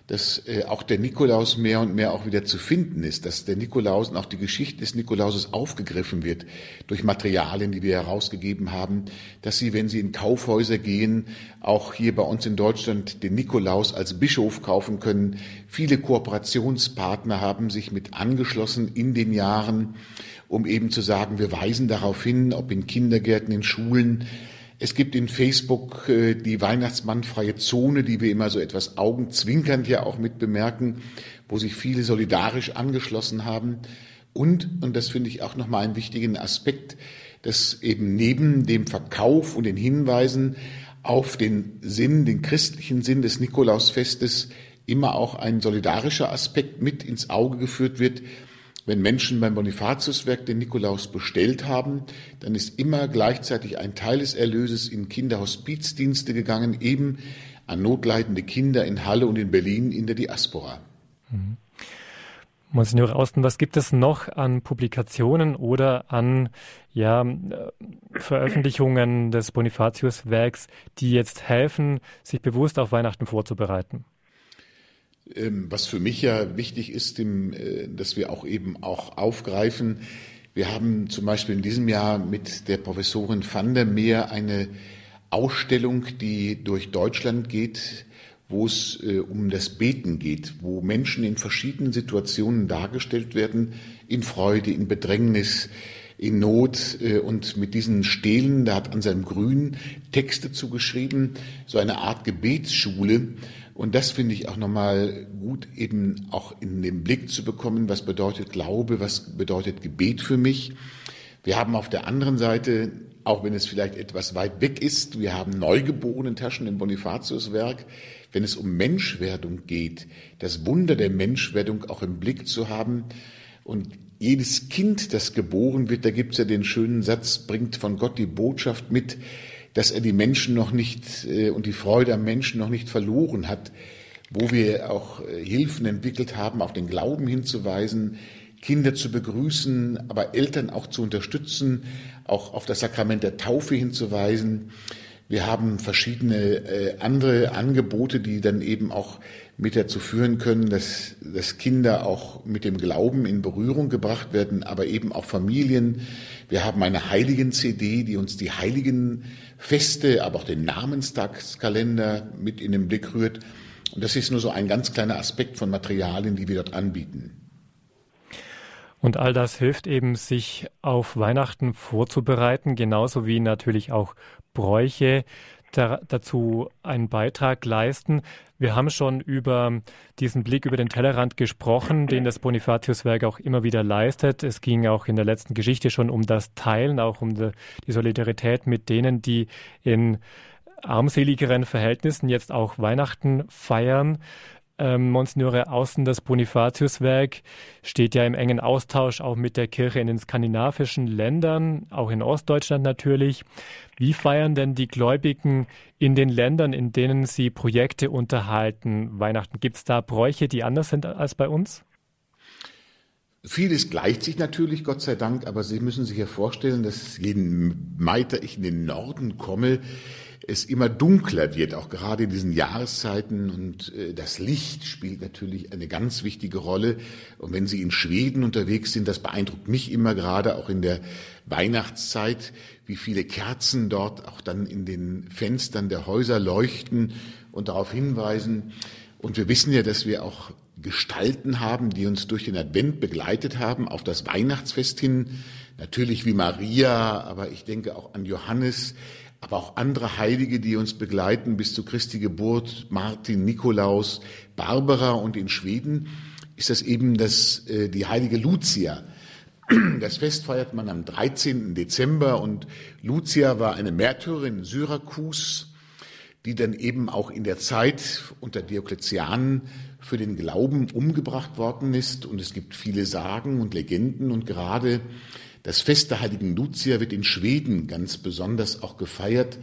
dass äh, auch der Nikolaus mehr und mehr auch wieder zu finden ist, dass der Nikolaus und auch die Geschichte des Nikolauses aufgegriffen wird durch Materialien, die wir herausgegeben haben, dass Sie, wenn Sie in Kaufhäuser gehen, auch hier bei uns in Deutschland den Nikolaus als Bischof kaufen können. Viele Kooperationspartner haben sich mit angeschlossen in den Jahren, um eben zu sagen, wir weisen darauf hin, ob in Kindergärten, in Schulen, Es gibt in Facebook äh, die Weihnachtsmannfreie Zone, die wir immer so etwas augenzwinkernd ja auch mit bemerken, wo sich viele solidarisch angeschlossen haben. Und, und das finde ich auch nochmal einen wichtigen Aspekt, dass eben neben dem Verkauf und den Hinweisen auf den Sinn, den christlichen Sinn des Nikolausfestes immer auch ein solidarischer Aspekt mit ins Auge geführt wird, wenn Menschen beim Bonifatiuswerk den Nikolaus bestellt haben, dann ist immer gleichzeitig ein Teil des Erlöses in Kinderhospizdienste gegangen, eben an notleidende Kinder in Halle und in Berlin in der Diaspora. Mhm. Monsignor Austen, was gibt es noch an Publikationen oder an ja, Veröffentlichungen des Bonifatiuswerks, die jetzt helfen, sich bewusst auf Weihnachten vorzubereiten? Ähm, was für mich ja wichtig ist, äh, dass wir auch eben auch aufgreifen. Wir haben zum Beispiel in diesem Jahr mit der Professorin van der Meer eine Ausstellung, die durch Deutschland geht, wo es äh, um das Beten geht, wo Menschen in verschiedenen Situationen dargestellt werden, in Freude, in Bedrängnis, in Not äh, und mit diesen Stelen, da hat Anselm Grün Texte zugeschrieben, so eine Art Gebetsschule, und das finde ich auch nochmal gut, eben auch in den Blick zu bekommen, was bedeutet Glaube, was bedeutet Gebet für mich. Wir haben auf der anderen Seite, auch wenn es vielleicht etwas weit weg ist, wir haben neugeborenen Taschen im Bonifatiuswerk, wenn es um Menschwerdung geht, das Wunder der Menschwerdung auch im Blick zu haben. Und jedes Kind, das geboren wird, da gibt es ja den schönen Satz, bringt von Gott die Botschaft mit, dass er die Menschen noch nicht äh, und die Freude am Menschen noch nicht verloren hat, wo wir auch äh, Hilfen entwickelt haben, auf den Glauben hinzuweisen, Kinder zu begrüßen, aber Eltern auch zu unterstützen, auch auf das Sakrament der Taufe hinzuweisen. Wir haben verschiedene äh, andere Angebote, die dann eben auch mit dazu führen können, dass, dass Kinder auch mit dem Glauben in Berührung gebracht werden, aber eben auch Familien. Wir haben eine Heiligen-CD, die uns die Heiligen Feste, aber auch den Namenstagskalender mit in den Blick rührt. Und das ist nur so ein ganz kleiner Aspekt von Materialien, die wir dort anbieten. Und all das hilft eben, sich auf Weihnachten vorzubereiten, genauso wie natürlich auch Bräuche da, dazu einen Beitrag leisten. Wir haben schon über diesen Blick über den Tellerrand gesprochen, den das Bonifatiuswerk auch immer wieder leistet. Es ging auch in der letzten Geschichte schon um das Teilen, auch um die, die Solidarität mit denen, die in armseligeren Verhältnissen jetzt auch Weihnachten feiern ähm, Monsignore Außen, das Bonifatiuswerk steht ja im engen Austausch auch mit der Kirche in den skandinavischen Ländern, auch in Ostdeutschland natürlich. Wie feiern denn die Gläubigen in den Ländern, in denen sie Projekte unterhalten, Weihnachten? Gibt es da Bräuche, die anders sind als bei uns? Vieles gleicht sich natürlich, Gott sei Dank, aber Sie müssen sich ja vorstellen, dass jeden Mai, ich in den Norden komme, es immer dunkler wird, auch gerade in diesen Jahreszeiten. Und äh, das Licht spielt natürlich eine ganz wichtige Rolle. Und wenn Sie in Schweden unterwegs sind, das beeindruckt mich immer gerade auch in der Weihnachtszeit, wie viele Kerzen dort auch dann in den Fenstern der Häuser leuchten und darauf hinweisen. Und wir wissen ja, dass wir auch Gestalten haben, die uns durch den Advent begleitet haben, auf das Weihnachtsfest hin. Natürlich wie Maria, aber ich denke auch an Johannes, aber auch andere Heilige, die uns begleiten bis zu Christi Geburt, Martin, Nikolaus, Barbara und in Schweden ist das eben das, äh, die heilige Lucia. Das Fest feiert man am 13. Dezember und Lucia war eine Märtyrerin in Syrakus, die dann eben auch in der Zeit unter Diokletian für den Glauben umgebracht worden ist. Und es gibt viele Sagen und Legenden und gerade das Fest der heiligen Lucia wird in Schweden ganz besonders auch gefeiert.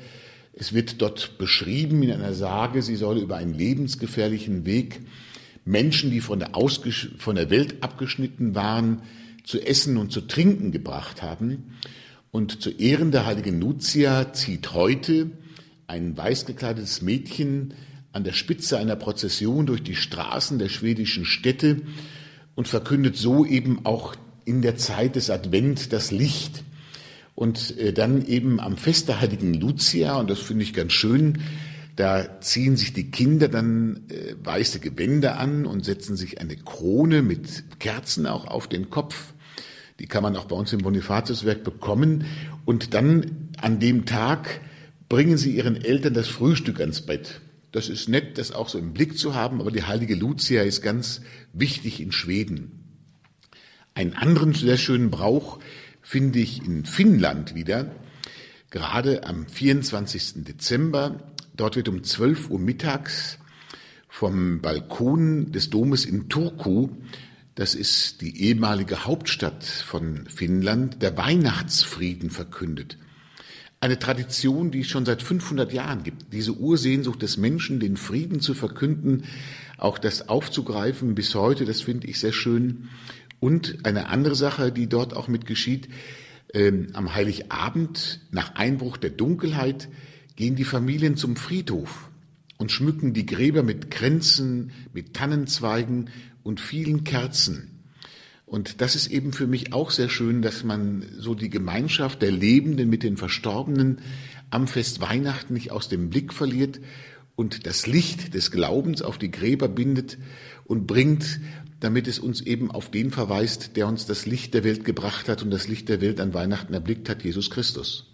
Es wird dort beschrieben in einer Sage, sie soll über einen lebensgefährlichen Weg Menschen, die von der, von der Welt abgeschnitten waren, zu essen und zu trinken gebracht haben. Und zu Ehren der heiligen Lucia zieht heute ein weiß gekleidetes Mädchen an der Spitze einer Prozession durch die Straßen der schwedischen Städte und verkündet so eben auch in der Zeit des Advent das Licht. Und äh, dann eben am Fest der heiligen Lucia, und das finde ich ganz schön, da ziehen sich die Kinder dann äh, weiße Gewänder an und setzen sich eine Krone mit Kerzen auch auf den Kopf. Die kann man auch bei uns im Bonifatiuswerk bekommen. Und dann an dem Tag bringen sie ihren Eltern das Frühstück ans Bett. Das ist nett, das auch so im Blick zu haben, aber die heilige Lucia ist ganz wichtig in Schweden. Einen anderen sehr schönen Brauch finde ich in Finnland wieder, gerade am 24. Dezember. Dort wird um 12 Uhr mittags vom Balkon des Domes in Turku, das ist die ehemalige Hauptstadt von Finnland, der Weihnachtsfrieden verkündet. Eine Tradition, die es schon seit 500 Jahren gibt. Diese Ursehnsucht des Menschen, den Frieden zu verkünden, auch das aufzugreifen bis heute, das finde ich sehr schön. Und eine andere Sache, die dort auch mit geschieht, ähm, am Heiligabend nach Einbruch der Dunkelheit gehen die Familien zum Friedhof und schmücken die Gräber mit Kränzen, mit Tannenzweigen und vielen Kerzen. Und das ist eben für mich auch sehr schön, dass man so die Gemeinschaft der Lebenden mit den Verstorbenen am Fest Weihnachten nicht aus dem Blick verliert und das Licht des Glaubens auf die Gräber bindet und bringt, damit es uns eben auf den verweist, der uns das Licht der Welt gebracht hat und das Licht der Welt an Weihnachten erblickt hat, Jesus Christus.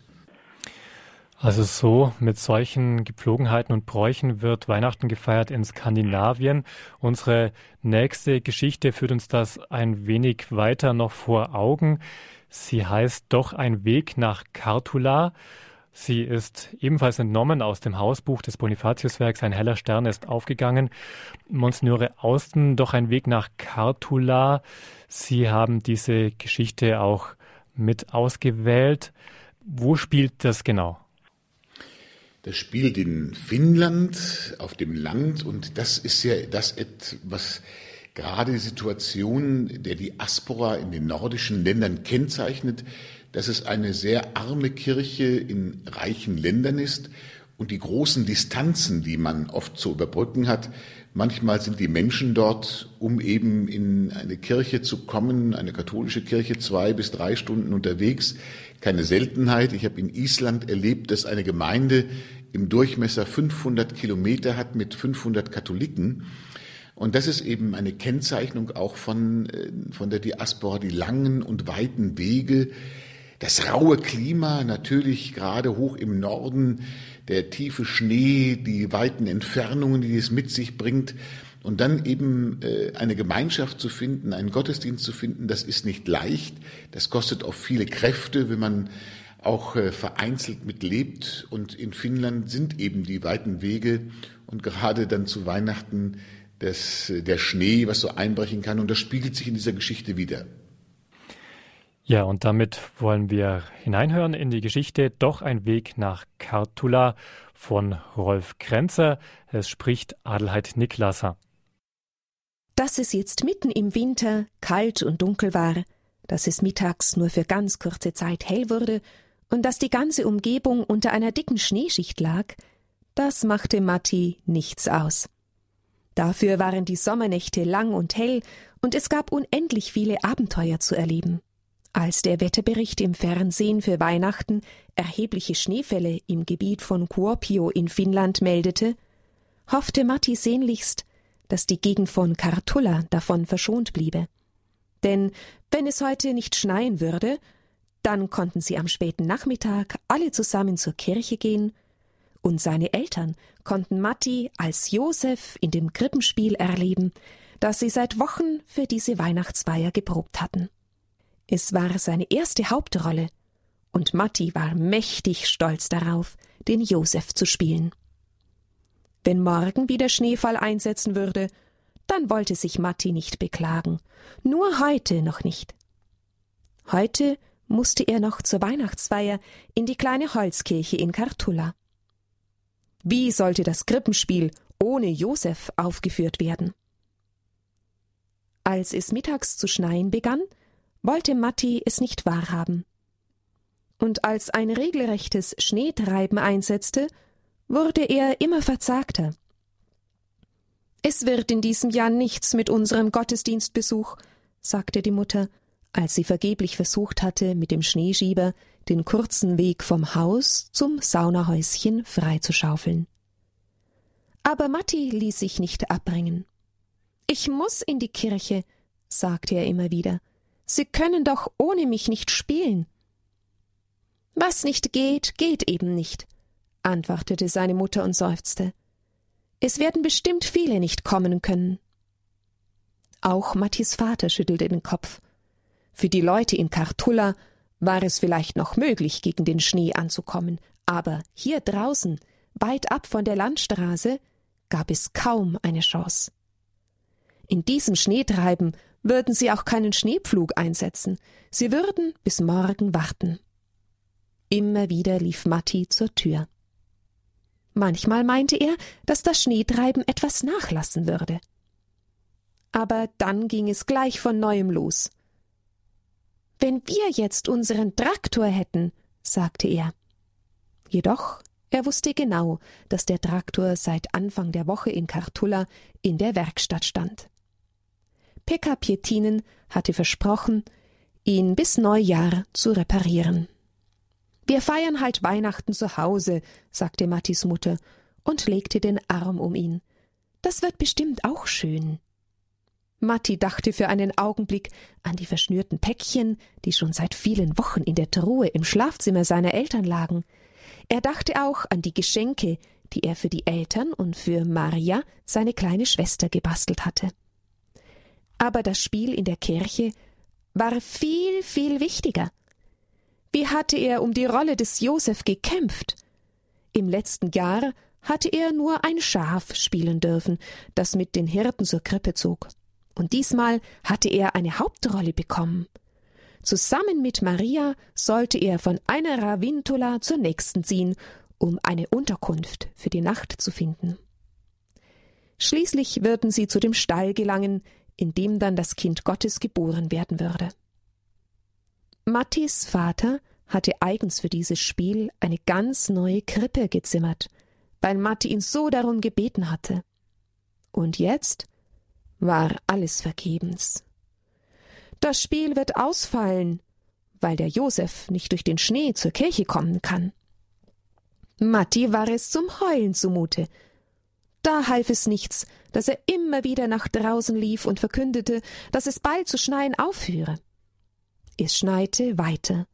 Also so mit solchen Gepflogenheiten und Bräuchen wird Weihnachten gefeiert in Skandinavien. Unsere nächste Geschichte führt uns das ein wenig weiter noch vor Augen. Sie heißt doch ein Weg nach Kartula. Sie ist ebenfalls entnommen aus dem Hausbuch des Bonifatiuswerks Ein heller Stern ist aufgegangen. Monsignore Austen, doch ein Weg nach Kartula. Sie haben diese Geschichte auch mit ausgewählt. Wo spielt das genau? Das spielt in Finnland auf dem Land und das ist ja das, was gerade die Situation der Diaspora in den nordischen Ländern kennzeichnet dass es eine sehr arme Kirche in reichen Ländern ist und die großen Distanzen, die man oft zu überbrücken hat. Manchmal sind die Menschen dort, um eben in eine Kirche zu kommen, eine katholische Kirche, zwei bis drei Stunden unterwegs. Keine Seltenheit. Ich habe in Island erlebt, dass eine Gemeinde im Durchmesser 500 Kilometer hat mit 500 Katholiken. Und das ist eben eine Kennzeichnung auch von, äh, von der Diaspora, die langen und weiten Wege, das raue Klima, natürlich gerade hoch im Norden, der tiefe Schnee, die weiten Entfernungen, die es mit sich bringt. Und dann eben äh, eine Gemeinschaft zu finden, einen Gottesdienst zu finden, das ist nicht leicht. Das kostet auch viele Kräfte, wenn man auch äh, vereinzelt mitlebt. Und in Finnland sind eben die weiten Wege und gerade dann zu Weihnachten das, der Schnee, was so einbrechen kann. Und das spiegelt sich in dieser Geschichte wieder. Ja, und damit wollen wir hineinhören in die Geschichte Doch ein Weg nach Kartula von Rolf Krenzer. Es spricht Adelheid Niklasser. Dass es jetzt mitten im Winter kalt und dunkel war, dass es mittags nur für ganz kurze Zeit hell wurde und dass die ganze Umgebung unter einer dicken Schneeschicht lag, das machte Matti nichts aus. Dafür waren die Sommernächte lang und hell und es gab unendlich viele Abenteuer zu erleben. Als der Wetterbericht im Fernsehen für Weihnachten erhebliche Schneefälle im Gebiet von Kuopio in Finnland meldete, hoffte Matti sehnlichst, dass die Gegend von Kartulla davon verschont bliebe. Denn wenn es heute nicht schneien würde, dann konnten sie am späten Nachmittag alle zusammen zur Kirche gehen, und seine Eltern konnten Matti als Josef in dem Krippenspiel erleben, das sie seit Wochen für diese Weihnachtsfeier geprobt hatten. Es war seine erste Hauptrolle, und Matti war mächtig stolz darauf, den Josef zu spielen. Wenn morgen wieder Schneefall einsetzen würde, dann wollte sich Matti nicht beklagen, nur heute noch nicht. Heute musste er noch zur Weihnachtsfeier in die kleine Holzkirche in Kartulla. Wie sollte das Krippenspiel ohne Josef aufgeführt werden? Als es mittags zu schneien begann, wollte Matti es nicht wahrhaben. Und als ein regelrechtes Schneetreiben einsetzte, wurde er immer verzagter. Es wird in diesem Jahr nichts mit unserem Gottesdienstbesuch, sagte die Mutter, als sie vergeblich versucht hatte, mit dem Schneeschieber den kurzen Weg vom Haus zum Saunahäuschen freizuschaufeln. Aber Matti ließ sich nicht abbringen. Ich muss in die Kirche, sagte er immer wieder. Sie können doch ohne mich nicht spielen. Was nicht geht, geht eben nicht, antwortete seine Mutter und seufzte. Es werden bestimmt viele nicht kommen können. Auch Mattis Vater schüttelte den Kopf. Für die Leute in Kartulla war es vielleicht noch möglich, gegen den Schnee anzukommen, aber hier draußen, weit ab von der Landstraße, gab es kaum eine Chance. In diesem Schneetreiben würden sie auch keinen Schneepflug einsetzen, sie würden bis morgen warten. Immer wieder lief Matti zur Tür. Manchmal meinte er, dass das Schneetreiben etwas nachlassen würde. Aber dann ging es gleich von neuem los. Wenn wir jetzt unseren Traktor hätten, sagte er. Jedoch, er wusste genau, dass der Traktor seit Anfang der Woche in Kartulla in der Werkstatt stand. Pekka Pietinen hatte versprochen, ihn bis Neujahr zu reparieren. Wir feiern halt Weihnachten zu Hause, sagte Mattis Mutter und legte den Arm um ihn. Das wird bestimmt auch schön. Matti dachte für einen Augenblick an die verschnürten Päckchen, die schon seit vielen Wochen in der Truhe im Schlafzimmer seiner Eltern lagen. Er dachte auch an die Geschenke, die er für die Eltern und für Maria, seine kleine Schwester, gebastelt hatte. Aber das Spiel in der Kirche war viel, viel wichtiger. Wie hatte er um die Rolle des Josef gekämpft? Im letzten Jahr hatte er nur ein Schaf spielen dürfen, das mit den Hirten zur Krippe zog. Und diesmal hatte er eine Hauptrolle bekommen. Zusammen mit Maria sollte er von einer Ravintula zur nächsten ziehen, um eine Unterkunft für die Nacht zu finden. Schließlich würden sie zu dem Stall gelangen, in dem dann das Kind Gottes geboren werden würde. Mattis Vater hatte eigens für dieses Spiel eine ganz neue Krippe gezimmert, weil Matti ihn so darum gebeten hatte. Und jetzt war alles vergebens. Das Spiel wird ausfallen, weil der Josef nicht durch den Schnee zur Kirche kommen kann. Matti war es zum Heulen zumute. Da half es nichts, dass er immer wieder nach draußen lief und verkündete, dass es bald zu schneien aufhöre. Es schneite weiter,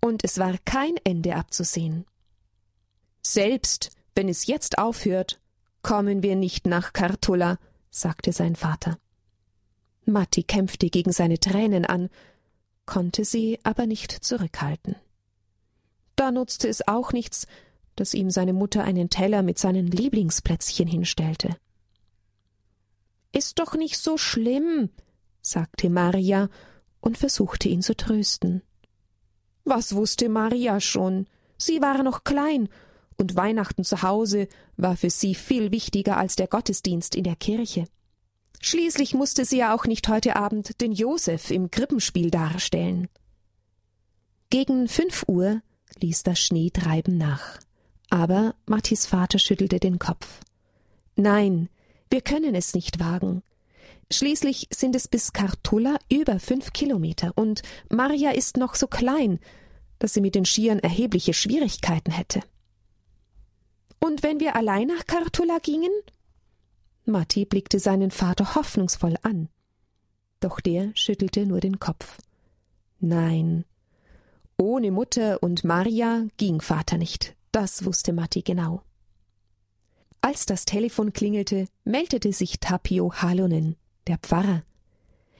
und es war kein Ende abzusehen. Selbst wenn es jetzt aufhört, kommen wir nicht nach Kartulla, sagte sein Vater. Matti kämpfte gegen seine Tränen an, konnte sie aber nicht zurückhalten. Da nutzte es auch nichts, dass ihm seine Mutter einen Teller mit seinen Lieblingsplätzchen hinstellte. Ist doch nicht so schlimm, sagte Maria und versuchte ihn zu trösten. Was wusste Maria schon? Sie war noch klein und Weihnachten zu Hause war für sie viel wichtiger als der Gottesdienst in der Kirche. Schließlich musste sie ja auch nicht heute Abend den Josef im Krippenspiel darstellen. Gegen fünf Uhr ließ das Schneetreiben nach. Aber Mattis Vater schüttelte den Kopf. Nein, wir können es nicht wagen. Schließlich sind es bis Kartulla über fünf Kilometer und Maria ist noch so klein, dass sie mit den Skiern erhebliche Schwierigkeiten hätte. Und wenn wir allein nach Kartulla gingen? Matti blickte seinen Vater hoffnungsvoll an. Doch der schüttelte nur den Kopf. Nein, ohne Mutter und Maria ging Vater nicht, das wusste Matti genau. Als das Telefon klingelte, meldete sich Tapio Halonen, der Pfarrer.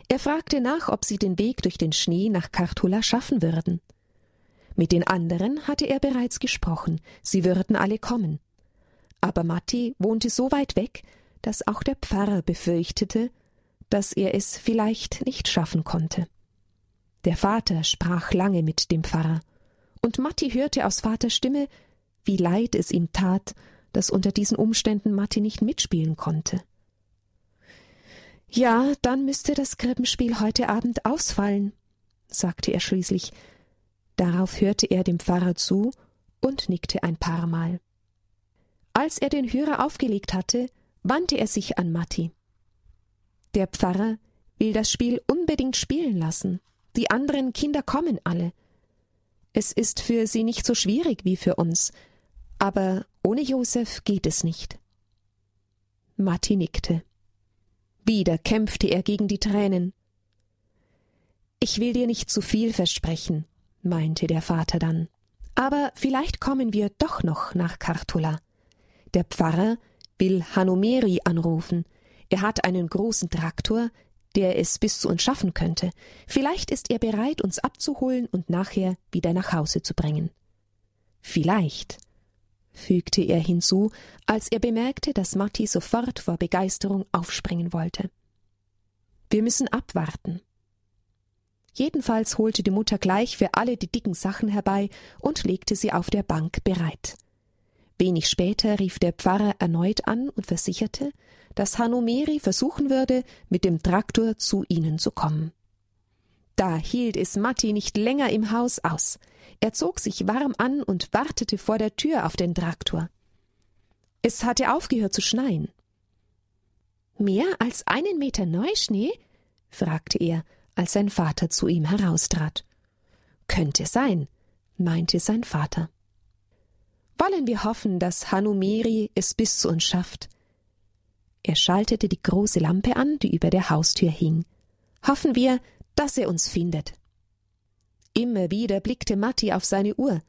Er fragte nach, ob sie den Weg durch den Schnee nach Kartulla schaffen würden. Mit den anderen hatte er bereits gesprochen, sie würden alle kommen aber Matti wohnte so weit weg, dass auch der Pfarrer befürchtete, dass er es vielleicht nicht schaffen konnte. Der Vater sprach lange mit dem Pfarrer, und Matti hörte aus Vaters Stimme, wie leid es ihm tat, dass unter diesen Umständen Matti nicht mitspielen konnte. Ja, dann müsste das Krippenspiel heute Abend ausfallen, sagte er schließlich. Darauf hörte er dem Pfarrer zu und nickte ein paar Mal. Als er den Hörer aufgelegt hatte, wandte er sich an Matti. Der Pfarrer will das Spiel unbedingt spielen lassen. Die anderen Kinder kommen alle. Es ist für sie nicht so schwierig wie für uns, aber ohne Josef geht es nicht. Matti nickte. Wieder kämpfte er gegen die Tränen. Ich will dir nicht zu viel versprechen, meinte der Vater dann. Aber vielleicht kommen wir doch noch nach Kartula. Der Pfarrer will Hanomeri anrufen. Er hat einen großen Traktor, der es bis zu uns schaffen könnte. Vielleicht ist er bereit, uns abzuholen und nachher wieder nach Hause zu bringen. Vielleicht, fügte er hinzu, als er bemerkte, dass Matti sofort vor Begeisterung aufspringen wollte. Wir müssen abwarten. Jedenfalls holte die Mutter gleich für alle die dicken Sachen herbei und legte sie auf der Bank bereit. Wenig später rief der Pfarrer erneut an und versicherte, dass Hanomeri versuchen würde, mit dem Traktor zu ihnen zu kommen. Da hielt es Matti nicht länger im Haus aus. Er zog sich warm an und wartete vor der Tür auf den Traktor. Es hatte aufgehört zu schneien. Mehr als einen Meter Neuschnee? fragte er, als sein Vater zu ihm heraustrat. Könnte sein, meinte sein Vater. Wollen wir hoffen, dass Hanumeri es bis zu uns schafft. Er schaltete die große Lampe an, die über der Haustür hing. Hoffen wir, dass er uns findet. Immer wieder blickte Matti auf seine Uhr.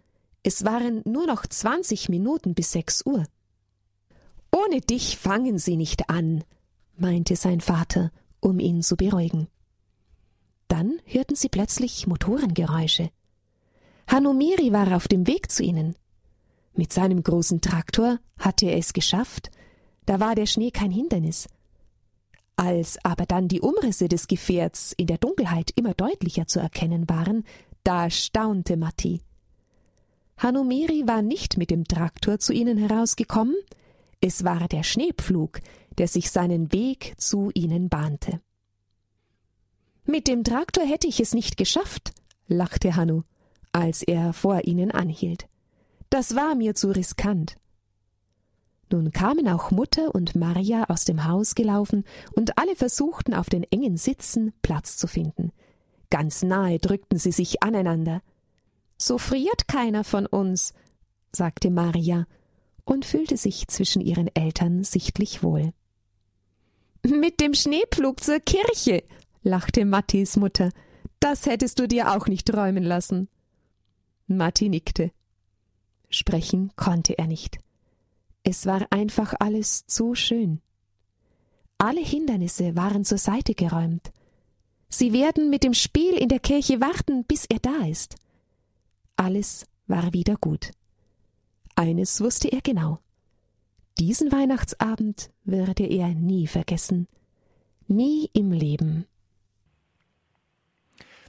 Es waren nur noch zwanzig Minuten bis sechs Uhr. Ohne dich fangen sie nicht an, meinte sein Vater, um ihn zu beruhigen. Dann hörten sie plötzlich Motorengeräusche. Hanomiri war auf dem Weg zu ihnen. Mit seinem großen Traktor hatte er es geschafft, da war der Schnee kein Hindernis. Als aber dann die Umrisse des Gefährts in der Dunkelheit immer deutlicher zu erkennen waren, da staunte Matti. Hanomiri war nicht mit dem Traktor zu ihnen herausgekommen, es war der Schneepflug, der sich seinen Weg zu ihnen bahnte. Mit dem Traktor hätte ich es nicht geschafft, lachte Hannu, als er vor ihnen anhielt. Das war mir zu riskant. Nun kamen auch Mutter und Maria aus dem Haus gelaufen, und alle versuchten auf den engen Sitzen Platz zu finden. Ganz nahe drückten sie sich aneinander. So friert keiner von uns, sagte Maria und fühlte sich zwischen ihren Eltern sichtlich wohl. Mit dem Schneepflug zur Kirche, lachte Mattis Mutter. Das hättest du dir auch nicht träumen lassen. Matti nickte. Sprechen konnte er nicht. Es war einfach alles zu schön. Alle Hindernisse waren zur Seite geräumt. Sie werden mit dem Spiel in der Kirche warten, bis er da ist. Alles war wieder gut. Eines wusste er genau. Diesen Weihnachtsabend würde er nie vergessen. Nie im Leben.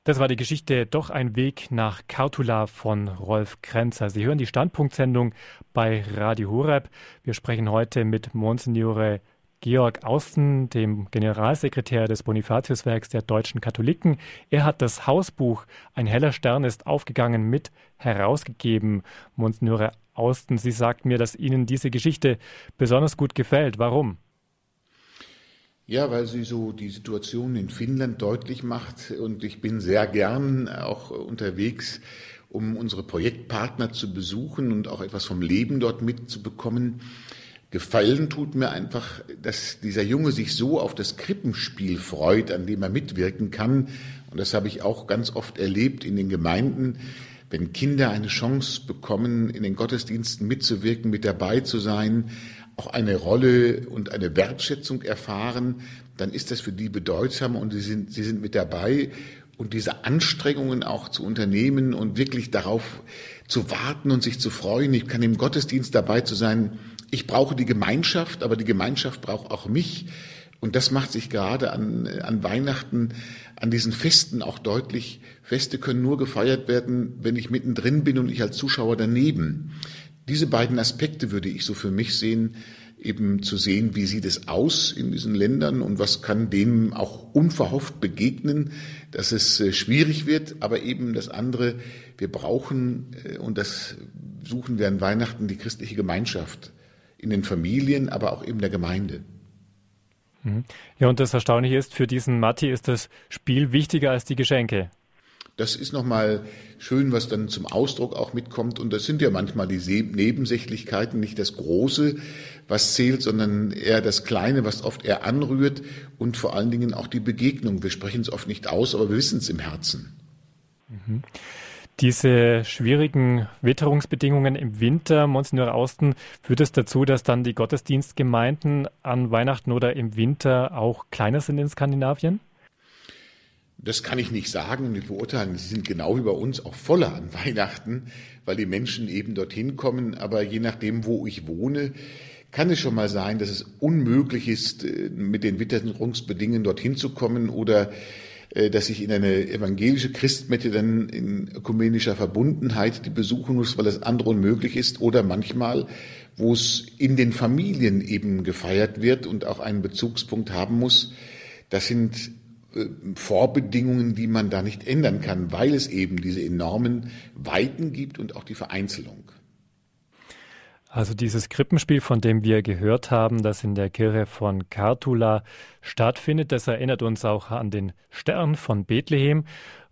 Das war die Geschichte Doch ein Weg nach Kartula von Rolf Krenzer. Sie hören die Standpunktsendung bei Radio Horeb. Wir sprechen heute mit Monsignore Georg Austen, dem Generalsekretär des Bonifatiuswerks der deutschen Katholiken. Er hat das Hausbuch Ein heller Stern ist aufgegangen mit herausgegeben. Monsignore Austen, Sie sagt mir, dass Ihnen diese Geschichte besonders gut gefällt. Warum? Ja, weil sie so die Situation in Finnland deutlich macht und ich bin sehr gern auch unterwegs, um unsere Projektpartner zu besuchen und auch etwas vom Leben dort mitzubekommen. Gefallen tut mir einfach, dass dieser Junge sich so auf das Krippenspiel freut, an dem er mitwirken kann. Und das habe ich auch ganz oft erlebt in den Gemeinden, wenn Kinder eine Chance bekommen, in den Gottesdiensten mitzuwirken, mit dabei zu sein, auch eine Rolle und eine Wertschätzung erfahren, dann ist das für die bedeutsam und sie sind, sie sind mit dabei. Und diese Anstrengungen auch zu unternehmen und wirklich darauf zu warten und sich zu freuen, ich kann im Gottesdienst dabei zu sein. Ich brauche die Gemeinschaft, aber die Gemeinschaft braucht auch mich. Und das macht sich gerade an, an Weihnachten, an diesen Festen auch deutlich. Feste können nur gefeiert werden, wenn ich mittendrin bin und ich als Zuschauer daneben. Diese beiden Aspekte würde ich so für mich sehen, eben zu sehen, wie sieht es aus in diesen Ländern und was kann dem auch unverhofft begegnen, dass es äh, schwierig wird, aber eben das andere, wir brauchen, äh, und das suchen wir an Weihnachten, die christliche Gemeinschaft in den Familien, aber auch eben der Gemeinde. Mhm. Ja, und das Erstaunliche ist, für diesen Matti ist das Spiel wichtiger als die Geschenke. Das ist nochmal schön, was dann zum Ausdruck auch mitkommt. Und das sind ja manchmal die Nebensächlichkeiten, nicht das Große, was zählt, sondern eher das Kleine, was oft eher anrührt und vor allen Dingen auch die Begegnung. Wir sprechen es oft nicht aus, aber wir wissen es im Herzen. Mhm. Diese schwierigen Witterungsbedingungen im Winter, Monsignor Austen, führt es dazu, dass dann die Gottesdienstgemeinden an Weihnachten oder im Winter auch kleiner sind in Skandinavien? Das kann ich nicht sagen und nicht beurteilen. Sie sind genau wie bei uns auch voller an Weihnachten, weil die Menschen eben dorthin kommen. Aber je nachdem, wo ich wohne, kann es schon mal sein, dass es unmöglich ist, äh, mit den Witterungsbedingungen dorthin zu kommen oder äh, dass ich in eine evangelische Christmette dann in ökumenischer Verbundenheit die besuchen muss, weil das andere unmöglich ist, oder manchmal, wo es in den Familien eben gefeiert wird und auch einen Bezugspunkt haben muss. Das sind Vorbedingungen, die man da nicht ändern kann, weil es eben diese enormen Weiten gibt und auch die Vereinzelung. Also dieses Krippenspiel, von dem wir gehört haben, das in der Kirche von Kartula stattfindet, das erinnert uns auch an den Stern von Bethlehem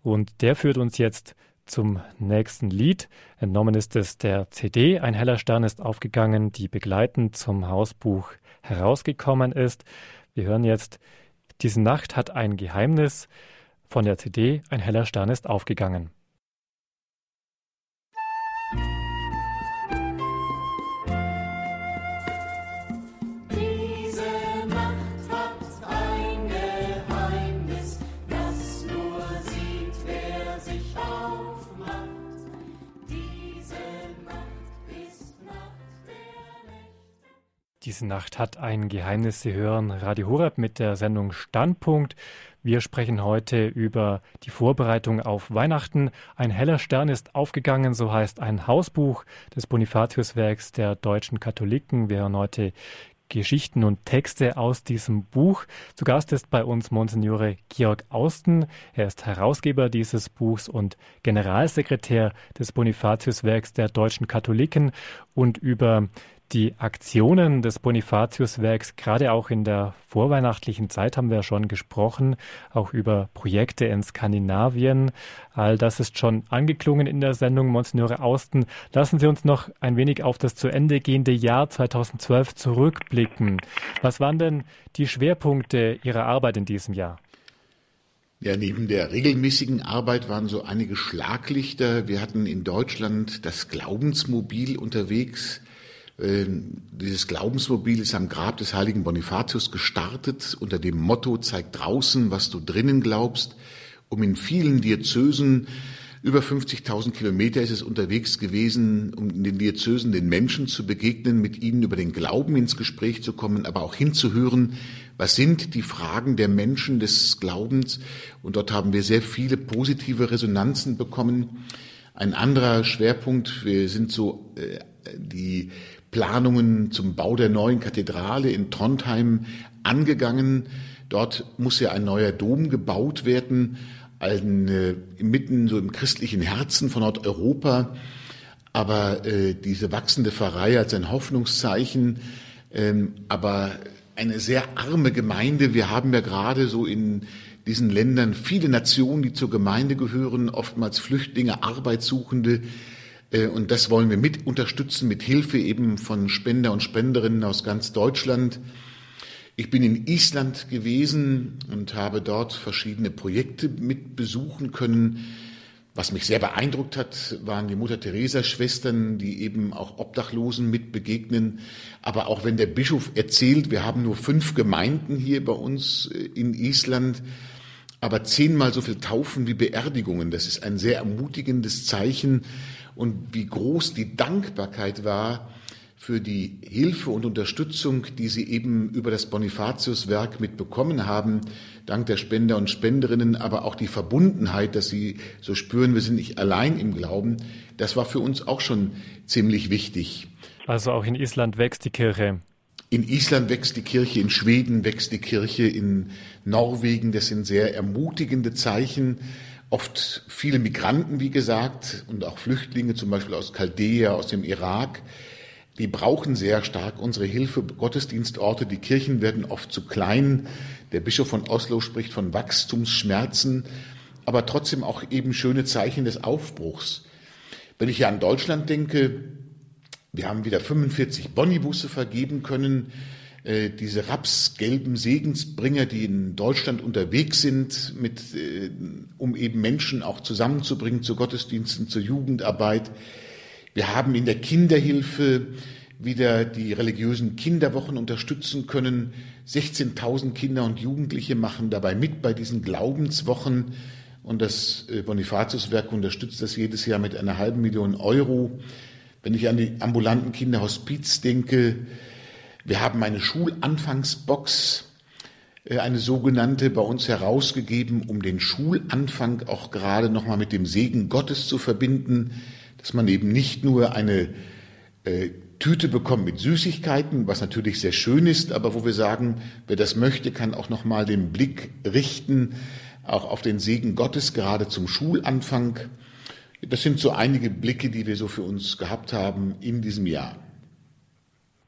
und der führt uns jetzt zum nächsten Lied. Entnommen ist es der CD. Ein heller Stern ist aufgegangen, die begleitend zum Hausbuch herausgekommen ist. Wir hören jetzt, diese Nacht hat ein Geheimnis von der CD. Ein heller Stern ist aufgegangen. Diese Nacht hat ein Geheimnis. Sie hören Radio Horeb mit der Sendung Standpunkt. Wir sprechen heute über die Vorbereitung auf Weihnachten. Ein heller Stern ist aufgegangen, so heißt ein Hausbuch des Bonifatiuswerks der deutschen Katholiken. Wir hören heute Geschichten und Texte aus diesem Buch. Zu Gast ist bei uns Monsignore Georg Austen. Er ist Herausgeber dieses Buchs und Generalsekretär des Bonifatiuswerks der deutschen Katholiken. Und über die Aktionen des Bonifatiuswerks, gerade auch in der vorweihnachtlichen Zeit haben wir schon gesprochen, auch über Projekte in Skandinavien. All das ist schon angeklungen in der Sendung Monsignore Austen. Lassen Sie uns noch ein wenig auf das zu Ende gehende Jahr 2012 zurückblicken. Was waren denn die Schwerpunkte Ihrer Arbeit in diesem Jahr? Ja, neben der regelmäßigen Arbeit waren so einige Schlaglichter. Wir hatten in Deutschland das Glaubensmobil unterwegs. Ähm, dieses Glaubensmobil ist am Grab des heiligen Bonifatius gestartet unter dem Motto Zeig draußen, was du drinnen glaubst, um in vielen Diözesen über 50.000 Kilometer ist es unterwegs gewesen, um in den Diözesen den Menschen zu begegnen, mit ihnen über den Glauben ins Gespräch zu kommen, aber auch hinzuhören, was sind die Fragen der Menschen des Glaubens. Und dort haben wir sehr viele positive Resonanzen bekommen. Ein anderer Schwerpunkt, wir sind so äh, die Planungen zum Bau der neuen Kathedrale in Trondheim angegangen. Dort muss ja ein neuer Dom gebaut werden, ein, äh, mitten so im christlichen Herzen von Nordeuropa. Aber äh, diese wachsende Pfarrei als ein Hoffnungszeichen, ähm, aber eine sehr arme Gemeinde. Wir haben ja gerade so in diesen Ländern viele Nationen, die zur Gemeinde gehören, oftmals Flüchtlinge, Arbeitssuchende, und das wollen wir mit unterstützen, mit Hilfe eben von Spender und Spenderinnen aus ganz Deutschland. Ich bin in Island gewesen und habe dort verschiedene Projekte mit besuchen können. Was mich sehr beeindruckt hat, waren die Mutter Teresa Schwestern, die eben auch Obdachlosen mit begegnen. Aber auch wenn der Bischof erzählt, wir haben nur fünf Gemeinden hier bei uns äh, in Island, aber zehnmal so viel Taufen wie Beerdigungen. Das ist ein sehr ermutigendes Zeichen und wie groß die Dankbarkeit war für die Hilfe und Unterstützung, die sie eben über das Bonifatiuswerk mitbekommen haben, dank der Spender und Spenderinnen, aber auch die Verbundenheit, dass sie so spüren, wir sind nicht allein im Glauben, das war für uns auch schon ziemlich wichtig. Also auch in Island wächst die Kirche. In Island wächst die Kirche, in Schweden wächst die Kirche, in Norwegen, das sind sehr ermutigende Zeichen oft viele Migranten, wie gesagt, und auch Flüchtlinge, zum Beispiel aus Chaldea, aus dem Irak. Die brauchen sehr stark unsere Hilfe. Gottesdienstorte, die Kirchen werden oft zu klein. Der Bischof von Oslo spricht von Wachstumsschmerzen, aber trotzdem auch eben schöne Zeichen des Aufbruchs. Wenn ich ja an Deutschland denke, wir haben wieder 45 Bonnibusse vergeben können. Äh, diese rapsgelben Segensbringer, die in Deutschland unterwegs sind, mit, äh, um eben Menschen auch zusammenzubringen zu Gottesdiensten, zur Jugendarbeit. Wir haben in der Kinderhilfe wieder die religiösen Kinderwochen unterstützen können. 16.000 Kinder und Jugendliche machen dabei mit bei diesen Glaubenswochen. Und das äh, Bonifatiuswerk unterstützt das jedes Jahr mit einer halben Million Euro. Wenn ich an die ambulanten Kinderhospiz denke, wir haben eine Schulanfangsbox, äh, eine sogenannte bei uns herausgegeben, um den Schulanfang auch gerade nochmal mit dem Segen Gottes zu verbinden, dass man eben nicht nur eine äh, Tüte bekommt mit Süßigkeiten, was natürlich sehr schön ist, aber wo wir sagen, wer das möchte, kann auch nochmal den Blick richten, auch auf den Segen Gottes, gerade zum Schulanfang. Das sind so einige Blicke, die wir so für uns gehabt haben in diesem Jahr.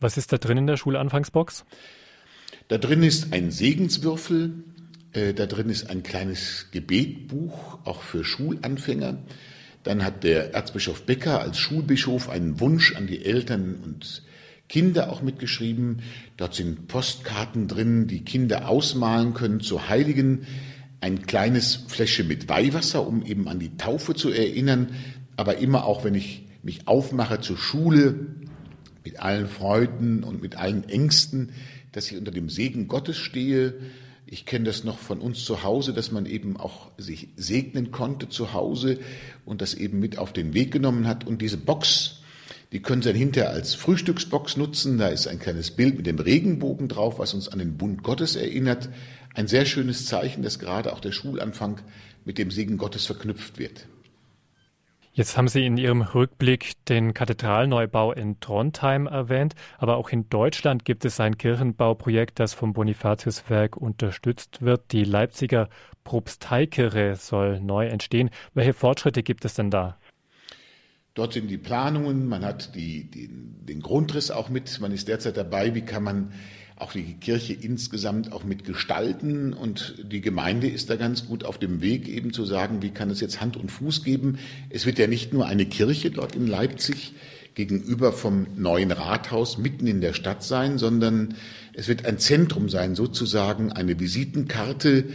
Was ist da drin in der Schulanfangsbox? Da drin ist ein Segenswürfel, äh, da drin ist ein kleines Gebetbuch, auch für Schulanfänger. Dann hat der Erzbischof Becker als Schulbischof einen Wunsch an die Eltern und Kinder auch mitgeschrieben. Dort sind Postkarten drin, die Kinder ausmalen können zu Heiligen. Ein kleines Fläschchen mit Weihwasser, um eben an die Taufe zu erinnern. Aber immer auch, wenn ich mich aufmache zur Schule, mit allen Freuden und mit allen Ängsten, dass ich unter dem Segen Gottes stehe, ich kenne das noch von uns zu Hause, dass man eben auch sich segnen konnte zu Hause und das eben mit auf den Weg genommen hat. Und diese Box, die können Sie dann hinterher als Frühstücksbox nutzen. Da ist ein kleines Bild mit dem Regenbogen drauf, was uns an den Bund Gottes erinnert. Ein sehr schönes Zeichen, dass gerade auch der Schulanfang mit dem Segen Gottes verknüpft wird. Jetzt haben Sie in Ihrem Rückblick den Kathedralneubau in Trondheim erwähnt, aber auch in Deutschland gibt es ein Kirchenbauprojekt, das vom Bonifatiuswerk unterstützt wird. Die Leipziger Propsteikirche soll neu entstehen. Welche Fortschritte gibt es denn da? Dort sind die Planungen, man hat die, die, den Grundriss auch mit, man ist derzeit dabei, wie kann man auch die Kirche insgesamt auch mitgestalten. Und die Gemeinde ist da ganz gut auf dem Weg, eben zu sagen, wie kann es jetzt Hand und Fuß geben. Es wird ja nicht nur eine Kirche dort in Leipzig gegenüber vom neuen Rathaus mitten in der Stadt sein, sondern es wird ein Zentrum sein, sozusagen eine Visitenkarte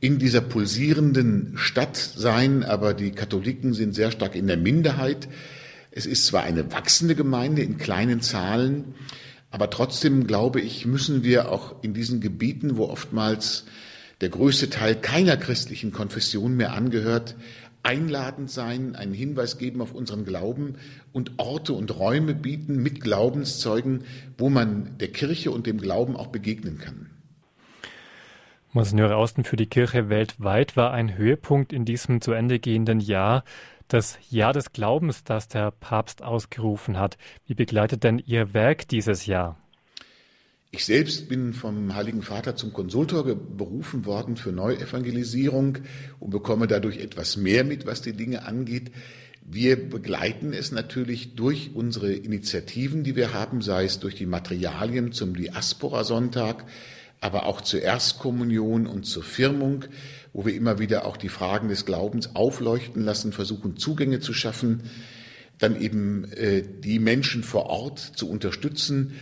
in dieser pulsierenden Stadt sein. Aber die Katholiken sind sehr stark in der Minderheit. Es ist zwar eine wachsende Gemeinde in kleinen Zahlen, aber trotzdem glaube ich, müssen wir auch in diesen Gebieten, wo oftmals der größte Teil keiner christlichen Konfession mehr angehört, einladend sein, einen Hinweis geben auf unseren Glauben und Orte und Räume bieten mit Glaubenszeugen, wo man der Kirche und dem Glauben auch begegnen kann. Monsignore Austen für die Kirche weltweit war ein Höhepunkt in diesem zu Ende gehenden Jahr das Jahr des Glaubens, das der Papst ausgerufen hat. Wie begleitet denn Ihr Werk dieses Jahr? Ich selbst bin vom Heiligen Vater zum Konsultor berufen worden für Neuevangelisierung und bekomme dadurch etwas mehr mit, was die Dinge angeht. Wir begleiten es natürlich durch unsere Initiativen, die wir haben, sei es durch die Materialien zum Diaspora-Sonntag, aber auch zur Erstkommunion und zur Firmung wo wir immer wieder auch die Fragen des Glaubens aufleuchten lassen, versuchen Zugänge zu schaffen, dann eben äh, die Menschen vor Ort zu unterstützen.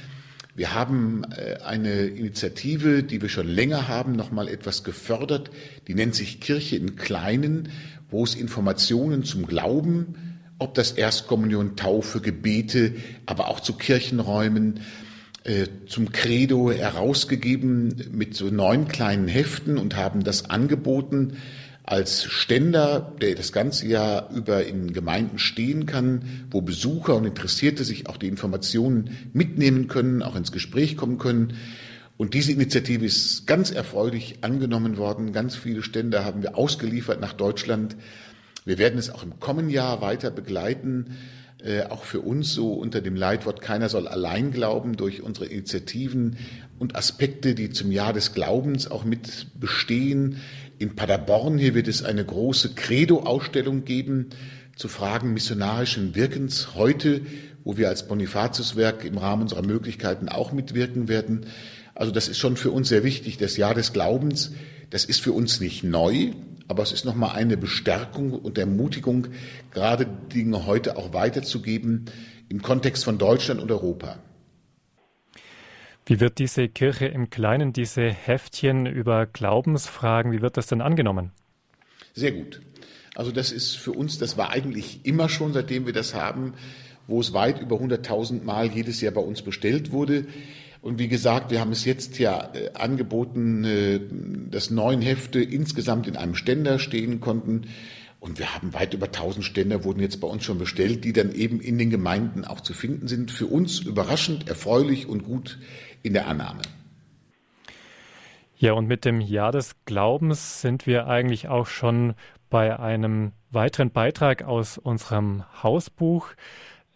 Wir haben äh, eine Initiative, die wir schon länger haben, noch mal etwas gefördert. Die nennt sich Kirche im Kleinen, wo es Informationen zum Glauben, ob das Erstkommunion, Taufe, Gebete, aber auch zu Kirchenräumen, äh, zum Credo herausgegeben mit so neun kleinen Heften und haben das angeboten als Ständer, der das ganze Jahr über in Gemeinden stehen kann, wo Besucher und Interessierte sich auch die Informationen mitnehmen können, auch ins Gespräch kommen können. Und diese Initiative ist ganz erfreulich angenommen worden. Ganz viele Stände haben wir ausgeliefert nach Deutschland. Wir werden es auch im kommenden Jahr weiter begleiten. Äh, auch für uns so unter dem Leitwort Keiner soll allein glauben durch unsere Initiativen und Aspekte, die zum Jahr des Glaubens auch mit bestehen. In Paderborn hier wird es eine große Credo-Ausstellung geben zu Fragen missionarischen Wirkens heute, wo wir als Bonifatiuswerk im Rahmen unserer Möglichkeiten auch mitwirken werden. Also das ist schon für uns sehr wichtig. Das Jahr des Glaubens, das ist für uns nicht neu, aber es ist nochmal eine Bestärkung und Ermutigung, gerade Dinge heute auch weiterzugeben im Kontext von Deutschland und Europa. Wie wird diese Kirche im Kleinen, diese Heftchen über Glaubensfragen, wie wird das denn angenommen? Sehr gut. Also das ist für uns, das war eigentlich immer schon, seitdem wir das haben, wo es weit über 100.000 Mal jedes Jahr bei uns bestellt wurde. Und wie gesagt, wir haben es jetzt ja äh, angeboten, äh, dass neun Hefte insgesamt in einem Ständer stehen konnten. Und wir haben weit über 1000 Ständer wurden jetzt bei uns schon bestellt, die dann eben in den Gemeinden auch zu finden sind. Für uns überraschend, erfreulich und gut in der Annahme. Ja, und mit dem Jahr des Glaubens sind wir eigentlich auch schon bei einem weiteren Beitrag aus unserem Hausbuch.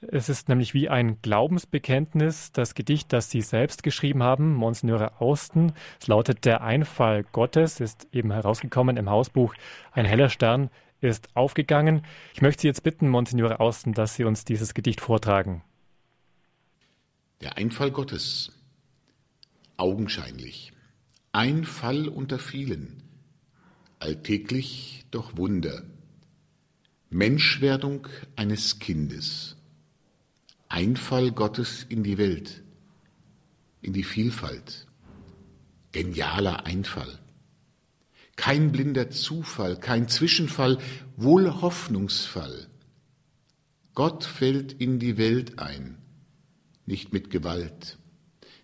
Es ist nämlich wie ein Glaubensbekenntnis, das Gedicht, das Sie selbst geschrieben haben, Monsignore Austen. Es lautet Der Einfall Gottes, ist eben herausgekommen im Hausbuch. Ein heller Stern ist aufgegangen. Ich möchte Sie jetzt bitten, Monsignore Austen, dass Sie uns dieses Gedicht vortragen. Der Einfall Gottes augenscheinlich. Ein Fall unter vielen, alltäglich doch Wunder. Menschwerdung eines Kindes. Einfall Gottes in die Welt, in die Vielfalt. Genialer Einfall. Kein blinder Zufall, kein Zwischenfall, wohl Hoffnungsfall. Gott fällt in die Welt ein, nicht mit Gewalt,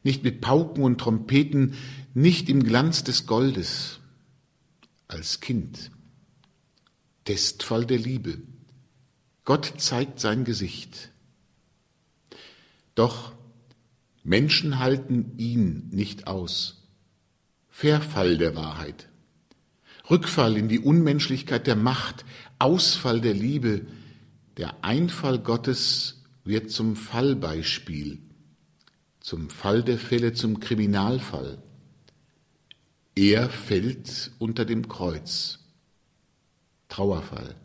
nicht mit Pauken und Trompeten, nicht im Glanz des Goldes, als Kind. Testfall der Liebe. Gott zeigt sein Gesicht. Doch Menschen halten ihn nicht aus. Verfall der Wahrheit. Rückfall in die Unmenschlichkeit der Macht, Ausfall der Liebe, der Einfall Gottes wird zum Fallbeispiel zum Fall der Fälle, zum Kriminalfall. Er fällt unter dem Kreuz. Trauerfall.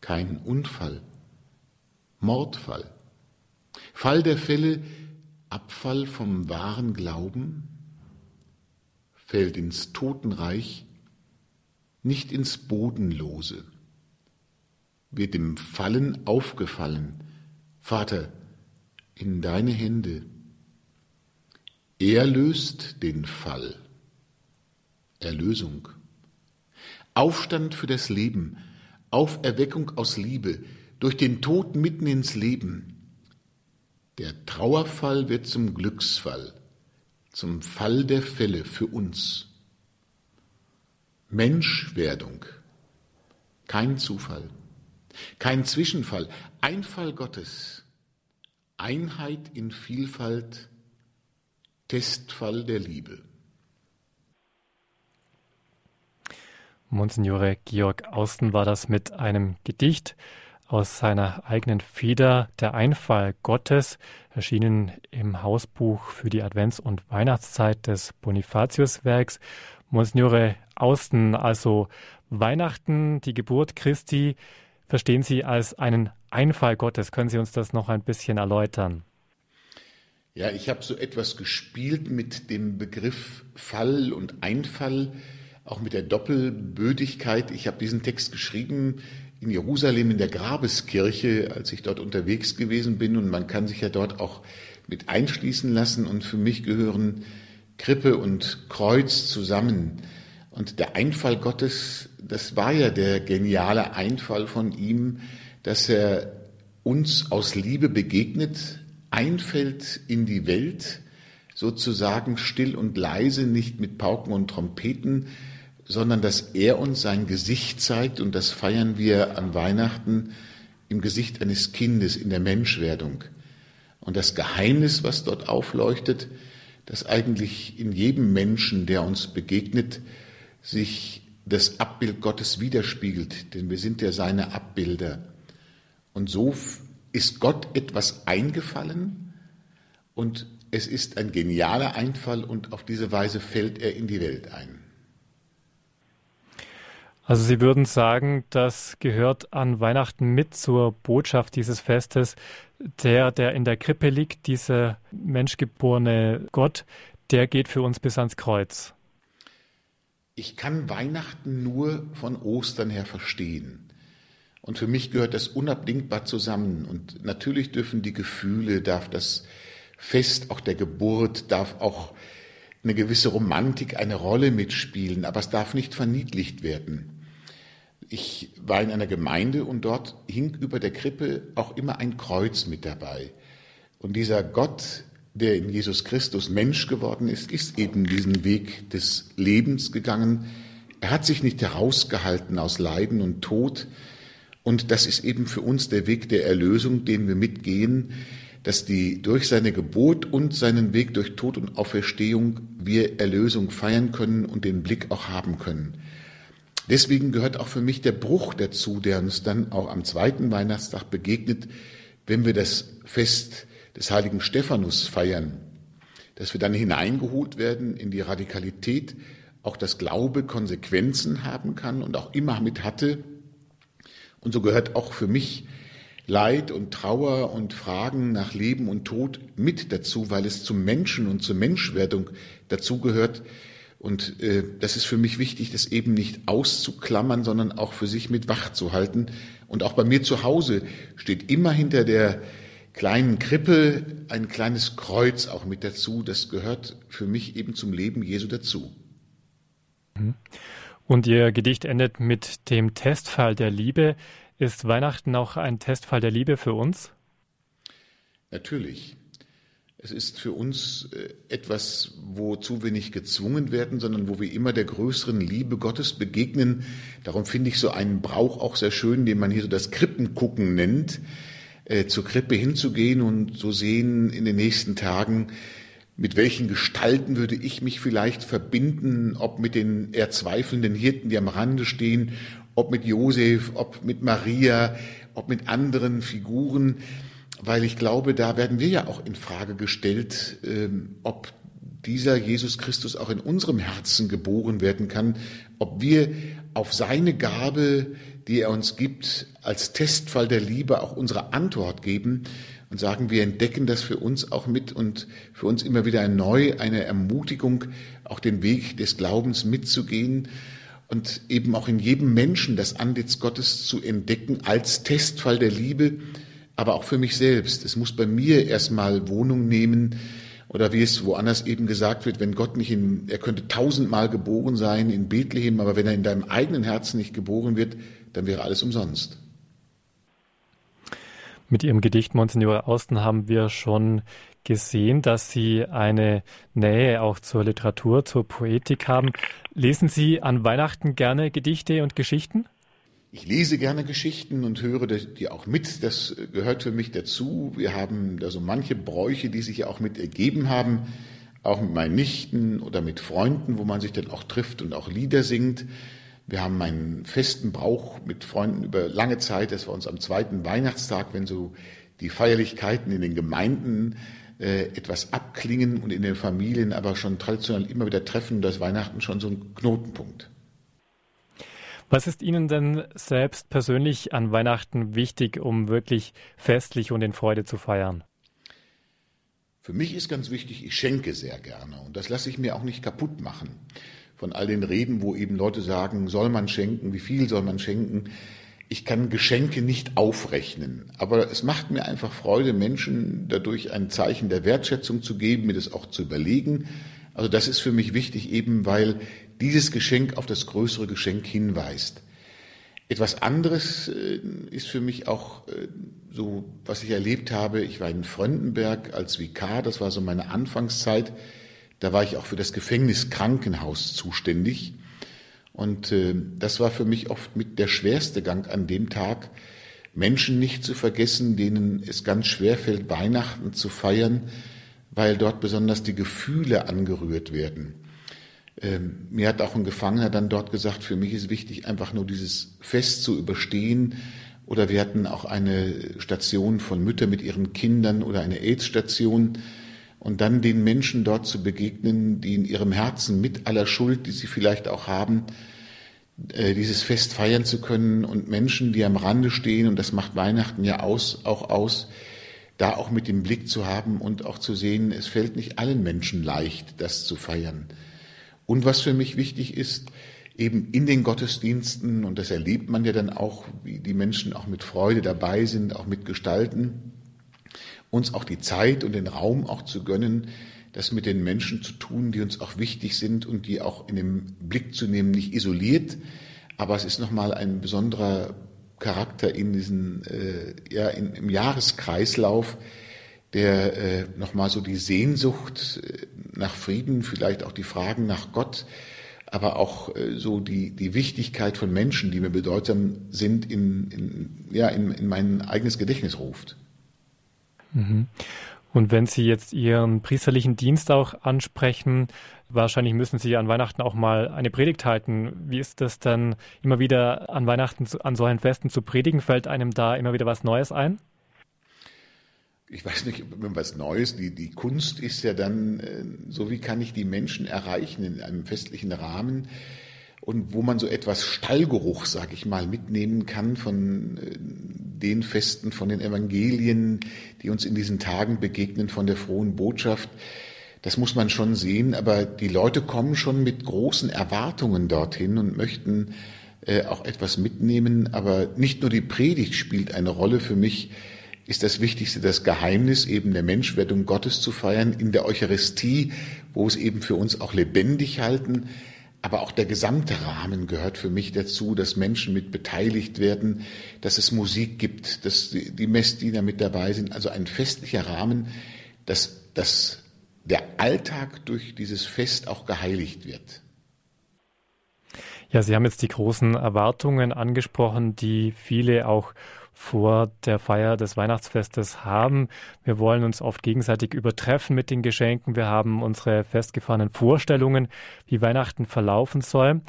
Kein Unfall. Mordfall. Fall der Fälle, Abfall vom wahren Glauben, fällt ins Totenreich, nicht ins Bodenlose, wird im Fallen aufgefallen. Vater, in deine Hände. Er löst den Fall. Erlösung. Aufstand für das Leben, Auferweckung aus Liebe, durch den Tod mitten ins Leben. Der Trauerfall wird zum Glücksfall, zum Fall der Fälle für uns. Menschwerdung, kein Zufall, kein Zwischenfall, Einfall Gottes, Einheit in Vielfalt, Testfall der Liebe. Monsignore Georg Austen war das mit einem Gedicht aus seiner eigenen Feder, Der Einfall Gottes, erschienen im Hausbuch für die Advents- und Weihnachtszeit des Bonifatiuswerks. Monsignore Austen, also Weihnachten, die Geburt Christi, verstehen Sie als einen Einfall Gottes. Können Sie uns das noch ein bisschen erläutern? Ja, ich habe so etwas gespielt mit dem Begriff Fall und Einfall, auch mit der Doppelbödigkeit. Ich habe diesen Text geschrieben in Jerusalem in der Grabeskirche, als ich dort unterwegs gewesen bin. Und man kann sich ja dort auch mit einschließen lassen. Und für mich gehören Krippe und Kreuz zusammen. Und der Einfall Gottes, das war ja der geniale Einfall von ihm, dass er uns aus Liebe begegnet, einfällt in die Welt, sozusagen still und leise, nicht mit Pauken und Trompeten, sondern dass er uns sein Gesicht zeigt und das feiern wir an Weihnachten im Gesicht eines Kindes in der Menschwerdung. Und das Geheimnis, was dort aufleuchtet, dass eigentlich in jedem Menschen, der uns begegnet, sich das Abbild Gottes widerspiegelt, denn wir sind ja seine Abbilder. Und so ist Gott etwas eingefallen und es ist ein genialer Einfall und auf diese Weise fällt er in die Welt ein. Also Sie würden sagen, das gehört an Weihnachten mit zur Botschaft dieses Festes. Der, der in der Krippe liegt, dieser menschgeborene Gott, der geht für uns bis ans Kreuz. Ich kann Weihnachten nur von Ostern her verstehen. Und für mich gehört das unabdingbar zusammen. Und natürlich dürfen die Gefühle, darf das Fest auch der Geburt darf auch eine gewisse Romantik eine Rolle mitspielen, aber es darf nicht verniedlicht werden. Ich war in einer Gemeinde und dort hing über der Krippe auch immer ein Kreuz mit dabei. Und dieser Gott, der in Jesus Christus Mensch geworden ist, ist eben diesen Weg des Lebens gegangen. Er hat sich nicht herausgehalten aus Leiden und Tod. Und das ist eben für uns der Weg der Erlösung, den wir mitgehen, dass die durch seine Geburt und seinen Weg durch Tod und Auferstehung wir Erlösung feiern können und den Blick auch haben können. Deswegen gehört auch für mich der Bruch dazu, der uns dann auch am zweiten Weihnachtstag begegnet, wenn wir das Fest des heiligen Stephanus feiern, dass wir dann hineingeholt werden in die Radikalität, auch dass Glaube Konsequenzen haben kann und auch immer mit hatte. Und so gehört auch für mich Leid und Trauer und Fragen nach Leben und Tod mit dazu, weil es zum Menschen und zur Menschwerdung dazugehört. Und äh, das ist für mich wichtig, das eben nicht auszuklammern, sondern auch für sich mit wach zu halten. Und auch bei mir zu Hause steht immer hinter der kleinen Krippe ein kleines Kreuz auch mit dazu. Das gehört für mich eben zum Leben Jesu dazu. Und Ihr Gedicht endet mit dem Testfall der Liebe. Ist Weihnachten auch ein Testfall der Liebe für uns? Natürlich. Es ist für uns äh, etwas, wozu wir nicht gezwungen werden, sondern wo wir immer der größeren Liebe Gottes begegnen. Darum finde ich so einen Brauch auch sehr schön, den man hier so das Krippengucken nennt, äh, zur Krippe hinzugehen und so sehen in den nächsten Tagen, mit welchen Gestalten würde ich mich vielleicht verbinden, ob mit den erzweifelnden Hirten, die am Rande stehen, ob mit Josef, ob mit Maria, ob mit anderen Figuren, weil ich glaube, da werden wir ja auch in Frage gestellt, ähm, ob dieser Jesus Christus auch in unserem Herzen geboren werden kann, ob wir auf seine Gabe, die er uns gibt, als Testfall der Liebe auch unsere Antwort geben und sagen, wir entdecken das für uns auch mit und für uns immer wieder neu eine Ermutigung, auch den Weg des Glaubens mitzugehen und eben auch in jedem Menschen das Antlitz Gottes zu entdecken als Testfall der Liebe, aber auch für mich selbst. Es muss bei mir erstmal Wohnung nehmen oder wie es woanders eben gesagt wird, wenn Gott nicht in, er könnte tausendmal geboren sein in Bethlehem, aber wenn er in deinem eigenen Herzen nicht geboren wird, dann wäre alles umsonst. Mit Ihrem Gedicht Monsignore Austen haben wir schon gesehen, dass Sie eine Nähe auch zur Literatur, zur Poetik haben. Lesen Sie an Weihnachten gerne Gedichte und Geschichten? Ich lese gerne Geschichten und höre die auch mit. Das gehört für mich dazu. Wir haben da so manche Bräuche, die sich ja auch mit ergeben haben, auch mit meinen Nichten oder mit Freunden, wo man sich dann auch trifft und auch Lieder singt. Wir haben einen festen Brauch mit Freunden über lange Zeit. Das war uns am zweiten Weihnachtstag, wenn so die Feierlichkeiten in den Gemeinden äh, etwas abklingen und in den Familien aber schon traditionell immer wieder treffen, das Weihnachten schon so ein Knotenpunkt. Was ist Ihnen denn selbst persönlich an Weihnachten wichtig, um wirklich festlich und in Freude zu feiern? Für mich ist ganz wichtig, ich schenke sehr gerne und das lasse ich mir auch nicht kaputt machen. Von all den Reden, wo eben Leute sagen, soll man schenken, wie viel soll man schenken ich kann Geschenke nicht aufrechnen, aber es macht mir einfach Freude, Menschen dadurch ein Zeichen der Wertschätzung zu geben, mir das auch zu überlegen. Also das ist für mich wichtig, eben weil dieses Geschenk auf das größere Geschenk hinweist. Etwas anderes äh, ist für mich auch äh, so, was ich erlebt habe. Ich war in Fröndenberg als Vikar, das war so meine Anfangszeit. Da war ich auch für das Gefängniskrankenhaus zuständig. Und äh, das war für mich oft mit der schwerste Gang an dem Tag, Menschen nicht zu vergessen, denen es ganz schwer fällt, Weihnachten zu feiern, weil dort besonders die Gefühle angerührt werden. Ähm, mir hat auch ein Gefangener dann dort gesagt, für mich ist wichtig, einfach nur dieses Fest zu überstehen. Oder wir hatten auch eine Station von Müttern mit ihren Kindern oder eine AIDS-Station. Und dann den Menschen dort zu begegnen, die in ihrem Herzen mit aller Schuld, die sie vielleicht auch haben, äh, dieses Fest feiern zu können und Menschen, die am Rande stehen, und das macht Weihnachten ja aus, auch aus, da auch mit dem Blick zu haben und auch zu sehen, es fällt nicht allen Menschen leicht, das zu feiern. Und was für mich wichtig ist, eben in den Gottesdiensten, und das erlebt man ja dann auch, wie die Menschen auch mit Freude dabei sind, auch mit Gestalten, uns auch die Zeit und den Raum auch zu gönnen, das mit den Menschen zu tun, die uns auch wichtig sind und die auch in den Blick zu nehmen, nicht isoliert, aber es ist nochmal ein besonderer Charakter in diesen, äh, ja, in, im Jahreskreislauf, der äh, nochmal so die Sehnsucht äh, nach Frieden, vielleicht auch die Fragen nach Gott, aber auch äh, so die, die Wichtigkeit von Menschen, die mir bedeutsam sind, in, in, ja, in, in mein eigenes Gedächtnis ruft. Mhm. Und wenn Sie jetzt Ihren priesterlichen Dienst auch ansprechen, wahrscheinlich müssen Sie an Weihnachten auch mal eine Predigt halten. Wie ist das dann immer wieder an Weihnachten, an solchen Festen zu predigen? Fällt einem da immer wieder was Neues ein? Ich weiß nicht, was Neues. Die, die Kunst ist ja dann, äh, so wie kann ich die Menschen erreichen in einem festlichen Rahmen und wo man so etwas Stallgeruch, sag ich mal, mitnehmen kann von äh, den Festen, von den Evangelien, die uns in diesen Tagen begegnen, von der frohen Botschaft. Das muss man schon sehen, aber die Leute kommen schon mit großen Erwartungen dorthin und möchten äh, auch etwas mitnehmen. Aber nicht nur die Predigt spielt eine Rolle für mich, ist das Wichtigste das Geheimnis eben der Menschwerdung Gottes zu feiern in der Eucharistie, wo es eben für uns auch lebendig halten, aber auch der gesamte Rahmen gehört für mich dazu, dass Menschen mit beteiligt werden, dass es Musik gibt, dass die Messdiener mit dabei sind. Also ein festlicher Rahmen, dass, dass der Alltag durch dieses Fest auch geheiligt wird. Ja, Sie haben jetzt die großen Erwartungen angesprochen, die viele auch vor der Feier des Weihnachtsfestes haben. Wir wollen uns oft gegenseitig übertreffen mit den Geschenken. Wir haben unsere festgefahrenen Vorstellungen, wie Weihnachten verlaufen soll.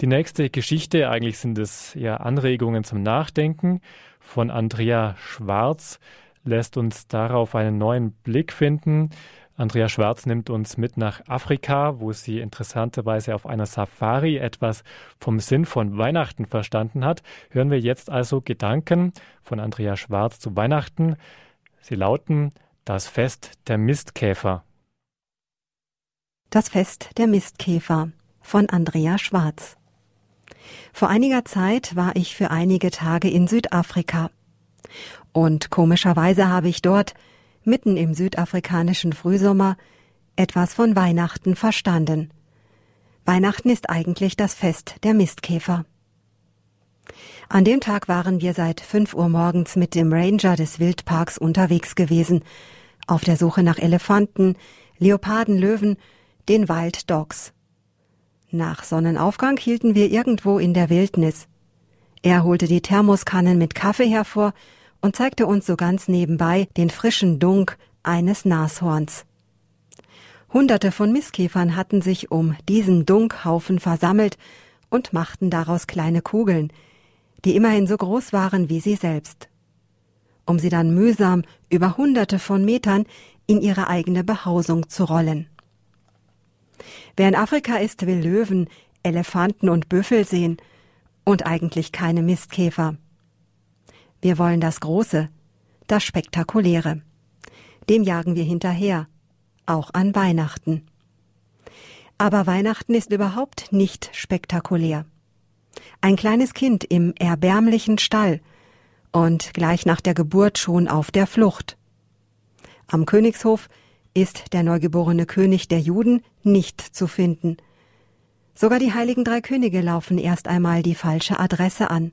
Die nächste Geschichte, eigentlich sind es eher Anregungen zum Nachdenken von Andrea Schwarz, lässt uns darauf einen neuen Blick finden. Andrea Schwarz nimmt uns mit nach Afrika, wo sie interessanterweise auf einer Safari etwas vom Sinn von Weihnachten verstanden hat. Hören wir jetzt also Gedanken von Andrea Schwarz zu Weihnachten. Sie lauten Das Fest der Mistkäfer. Das Fest der Mistkäfer von Andrea Schwarz. Vor einiger Zeit war ich für einige Tage in Südafrika. Und komischerweise habe ich dort mitten im südafrikanischen Frühsommer, etwas von Weihnachten verstanden. Weihnachten ist eigentlich das Fest der Mistkäfer. An dem Tag waren wir seit fünf Uhr morgens mit dem Ranger des Wildparks unterwegs gewesen, auf der Suche nach Elefanten, Leoparden, Löwen, den Wild Dogs. Nach Sonnenaufgang hielten wir irgendwo in der Wildnis. Er holte die Thermoskannen mit Kaffee hervor und zeigte uns so ganz nebenbei den frischen Dunk eines Nashorns. Hunderte von Mistkäfern hatten sich um diesen Dunkhaufen versammelt und machten daraus kleine Kugeln, die immerhin so groß waren wie sie selbst, um sie dann mühsam über hunderte von Metern in ihre eigene Behausung zu rollen. Wer in Afrika ist, will Löwen, Elefanten und Büffel sehen und eigentlich keine Mistkäfer. Wir wollen das Große, das Spektakuläre. Dem jagen wir hinterher, auch an Weihnachten. Aber Weihnachten ist überhaupt nicht spektakulär. Ein kleines Kind im erbärmlichen Stall und gleich nach der Geburt schon auf der Flucht. Am Königshof ist der neugeborene König der Juden nicht zu finden. Sogar die heiligen drei Könige laufen erst einmal die falsche Adresse an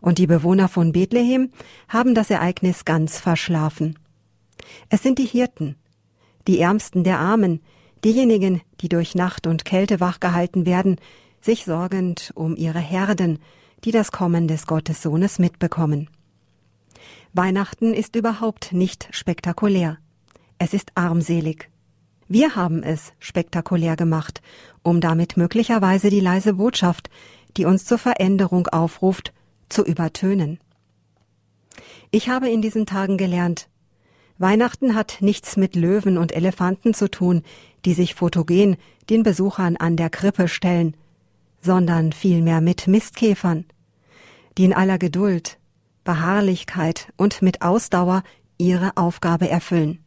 und die Bewohner von Bethlehem haben das Ereignis ganz verschlafen. Es sind die Hirten, die Ärmsten der Armen, diejenigen, die durch Nacht und Kälte wachgehalten werden, sich sorgend um ihre Herden, die das Kommen des Gottessohnes mitbekommen. Weihnachten ist überhaupt nicht spektakulär. Es ist armselig. Wir haben es spektakulär gemacht, um damit möglicherweise die leise Botschaft, die uns zur Veränderung aufruft, zu übertönen. Ich habe in diesen Tagen gelernt, Weihnachten hat nichts mit Löwen und Elefanten zu tun, die sich fotogen den Besuchern an der Krippe stellen, sondern vielmehr mit Mistkäfern, die in aller Geduld, Beharrlichkeit und mit Ausdauer ihre Aufgabe erfüllen.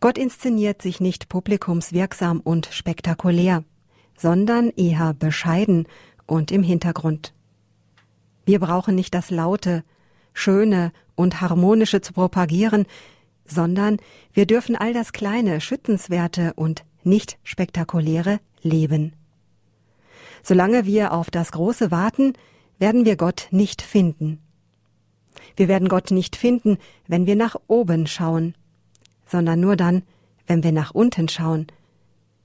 Gott inszeniert sich nicht publikumswirksam und spektakulär, sondern eher bescheiden und im Hintergrund. Wir brauchen nicht das laute, schöne und harmonische zu propagieren, sondern wir dürfen all das Kleine, Schützenswerte und nicht spektakuläre leben. Solange wir auf das Große warten, werden wir Gott nicht finden. Wir werden Gott nicht finden, wenn wir nach oben schauen, sondern nur dann, wenn wir nach unten schauen,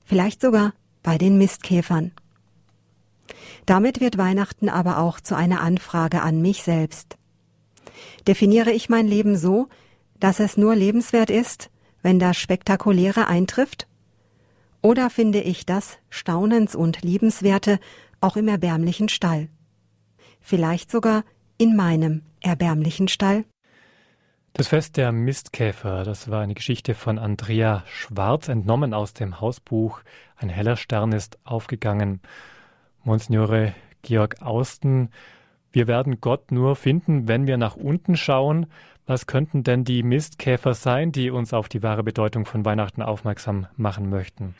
vielleicht sogar bei den Mistkäfern. Damit wird Weihnachten aber auch zu einer Anfrage an mich selbst. Definiere ich mein Leben so, dass es nur lebenswert ist, wenn das Spektakuläre eintrifft? Oder finde ich das Staunens- und Liebenswerte auch im erbärmlichen Stall? Vielleicht sogar in meinem erbärmlichen Stall? Das Fest der Mistkäfer, das war eine Geschichte von Andrea Schwarz, entnommen aus dem Hausbuch Ein heller Stern ist aufgegangen. Monsignore Georg Austen, wir werden Gott nur finden, wenn wir nach unten schauen. Was könnten denn die Mistkäfer sein, die uns auf die wahre Bedeutung von Weihnachten aufmerksam machen möchten?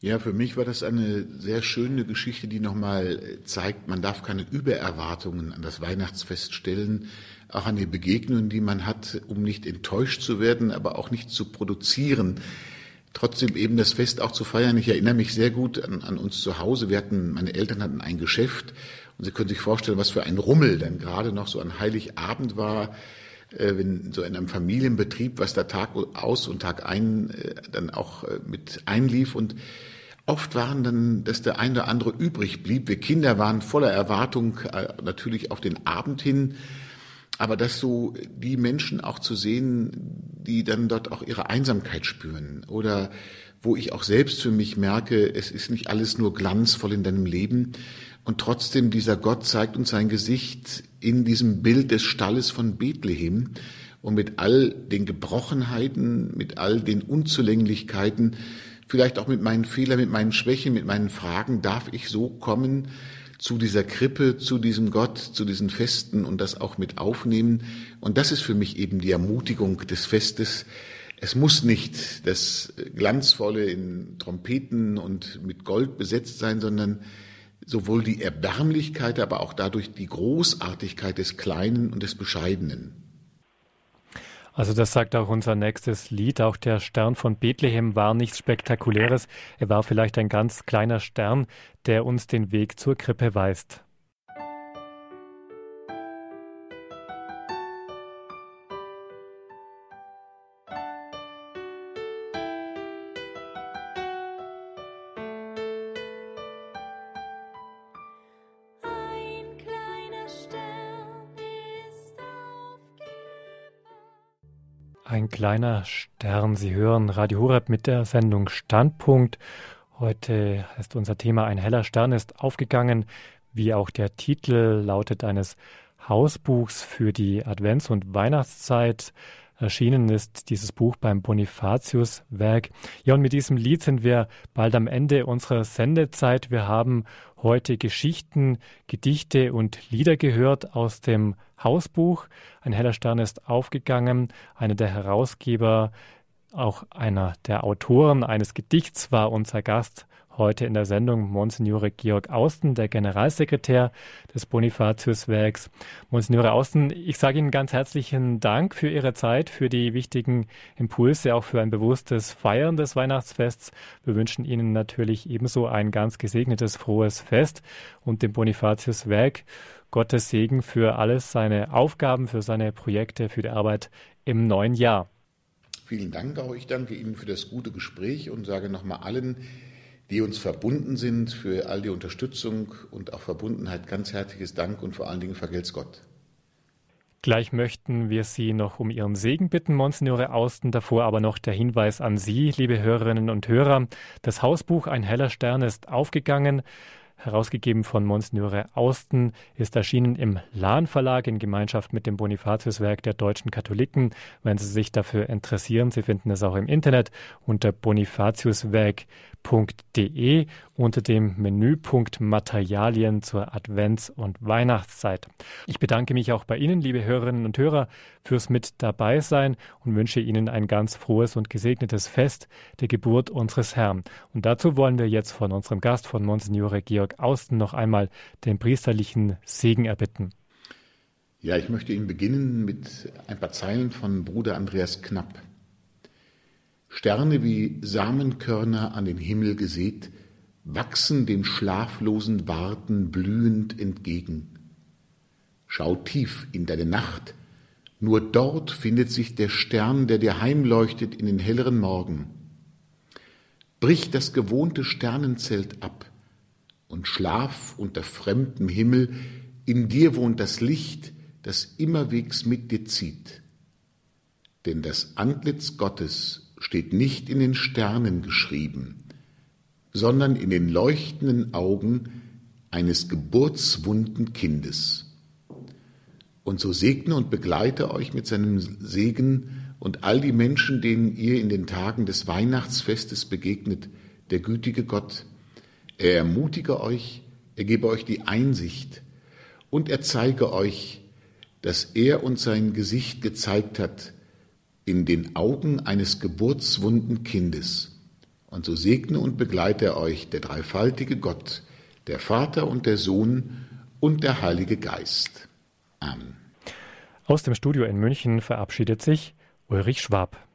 Ja, für mich war das eine sehr schöne Geschichte, die nochmal zeigt, man darf keine Übererwartungen an das Weihnachtsfest stellen, auch an die Begegnungen, die man hat, um nicht enttäuscht zu werden, aber auch nicht zu produzieren. Trotzdem eben das Fest auch zu feiern. Ich erinnere mich sehr gut an, an uns zu Hause. Wir hatten, meine Eltern hatten ein Geschäft und Sie können sich vorstellen, was für ein Rummel dann gerade noch so an Heiligabend war äh, wenn so in einem Familienbetrieb, was da Tag aus und Tag ein äh, dann auch äh, mit einlief und oft waren dann, dass der eine oder andere übrig blieb. Wir Kinder waren voller Erwartung natürlich auf den Abend hin, aber dass so die Menschen auch zu sehen, die dann dort auch ihre Einsamkeit spüren oder wo ich auch selbst für mich merke, es ist nicht alles nur glanzvoll in deinem Leben, und trotzdem dieser Gott zeigt uns sein Gesicht in diesem Bild des Stalles von Bethlehem. Und mit all den Gebrochenheiten, mit all den Unzulänglichkeiten, vielleicht auch mit meinen Fehlern, mit meinen Schwächen, mit meinen Fragen, darf ich so kommen zu dieser Krippe, zu diesem Gott, zu diesen Festen und das auch mit aufnehmen. Und das ist für mich eben die Ermutigung des Festes. Es muss nicht das Glanzvolle in Trompeten und mit Gold besetzt sein, sondern sowohl die Erbärmlichkeit, aber auch dadurch die Großartigkeit des Kleinen und des Bescheidenen. Also das sagt auch unser nächstes Lied. Auch der Stern von Bethlehem war nichts Spektakuläres. Er war vielleicht ein ganz kleiner Stern, der uns den Weg zur Krippe weist. Ein kleiner Stern. Sie hören Radio Horeb mit der Sendung Standpunkt. Heute ist unser Thema Ein heller Stern ist aufgegangen, wie auch der Titel lautet eines Hausbuchs für die Advents- und Weihnachtszeit. Erschienen ist dieses Buch beim Bonifatius-Werk. Ja, und mit diesem Lied sind wir bald am Ende unserer Sendezeit. Wir haben heute Geschichten, Gedichte und Lieder gehört aus dem Hausbuch. Ein heller Stern ist aufgegangen. Einer der Herausgeber, auch einer der Autoren eines Gedichts war unser Gast Heute in der Sendung Monsignore Georg Austen, der Generalsekretär des Bonifatius-Werks. Monsignore Austen, ich sage Ihnen ganz herzlichen Dank für Ihre Zeit, für die wichtigen Impulse, auch für ein bewusstes Feiern des Weihnachtsfests. Wir wünschen Ihnen natürlich ebenso ein ganz gesegnetes, frohes Fest und dem Bonifatius-Werk Gottes Segen für alles, seine Aufgaben, für seine Projekte, für die Arbeit im neuen Jahr. Vielen Dank auch. Ich danke Ihnen für das gute Gespräch und sage nochmal allen, die uns verbunden sind, für all die Unterstützung und auch Verbundenheit ganz herzliches Dank und vor allen Dingen vergelt's Gott. Gleich möchten wir Sie noch um Ihren Segen bitten, Monsignore Austen. Davor aber noch der Hinweis an Sie, liebe Hörerinnen und Hörer. Das Hausbuch Ein heller Stern ist aufgegangen herausgegeben von Monsignore Austen, ist erschienen im Lahn Verlag in Gemeinschaft mit dem Bonifatiuswerk der deutschen Katholiken. Wenn Sie sich dafür interessieren, Sie finden es auch im Internet unter bonifatiuswerk.de www.ccc.de unter dem Menüpunkt Materialien zur Advents- und Weihnachtszeit. Ich bedanke mich auch bei Ihnen, liebe Hörerinnen und Hörer, fürs Mit dabei sein und wünsche Ihnen ein ganz frohes und gesegnetes Fest der Geburt unseres Herrn. Und dazu wollen wir jetzt von unserem Gast, von Monsignore Georg Austen, noch einmal den priesterlichen Segen erbitten. Ja, ich möchte Ihnen beginnen mit ein paar Zeilen von Bruder Andreas Knapp. Sterne wie Samenkörner an den Himmel gesät, wachsen dem schlaflosen Warten blühend entgegen. Schau tief in deine Nacht, nur dort findet sich der Stern, der dir heimleuchtet in den helleren Morgen. Brich das gewohnte Sternenzelt ab und schlaf unter fremdem Himmel, in dir wohnt das Licht, das immerwegs mit dir zieht. Denn das Antlitz Gottes steht nicht in den Sternen geschrieben, sondern in den leuchtenden Augen eines geburtswunden Kindes. Und so segne und begleite euch mit seinem Segen und all die Menschen, denen ihr in den Tagen des Weihnachtsfestes begegnet, der gütige Gott. Er ermutige euch, er gebe euch die Einsicht und er zeige euch, dass er uns sein Gesicht gezeigt hat in den Augen eines geburtswunden Kindes. Und so segne und begleite euch der dreifaltige Gott, der Vater und der Sohn und der Heilige Geist. Amen. Aus dem Studio in München verabschiedet sich Ulrich Schwab.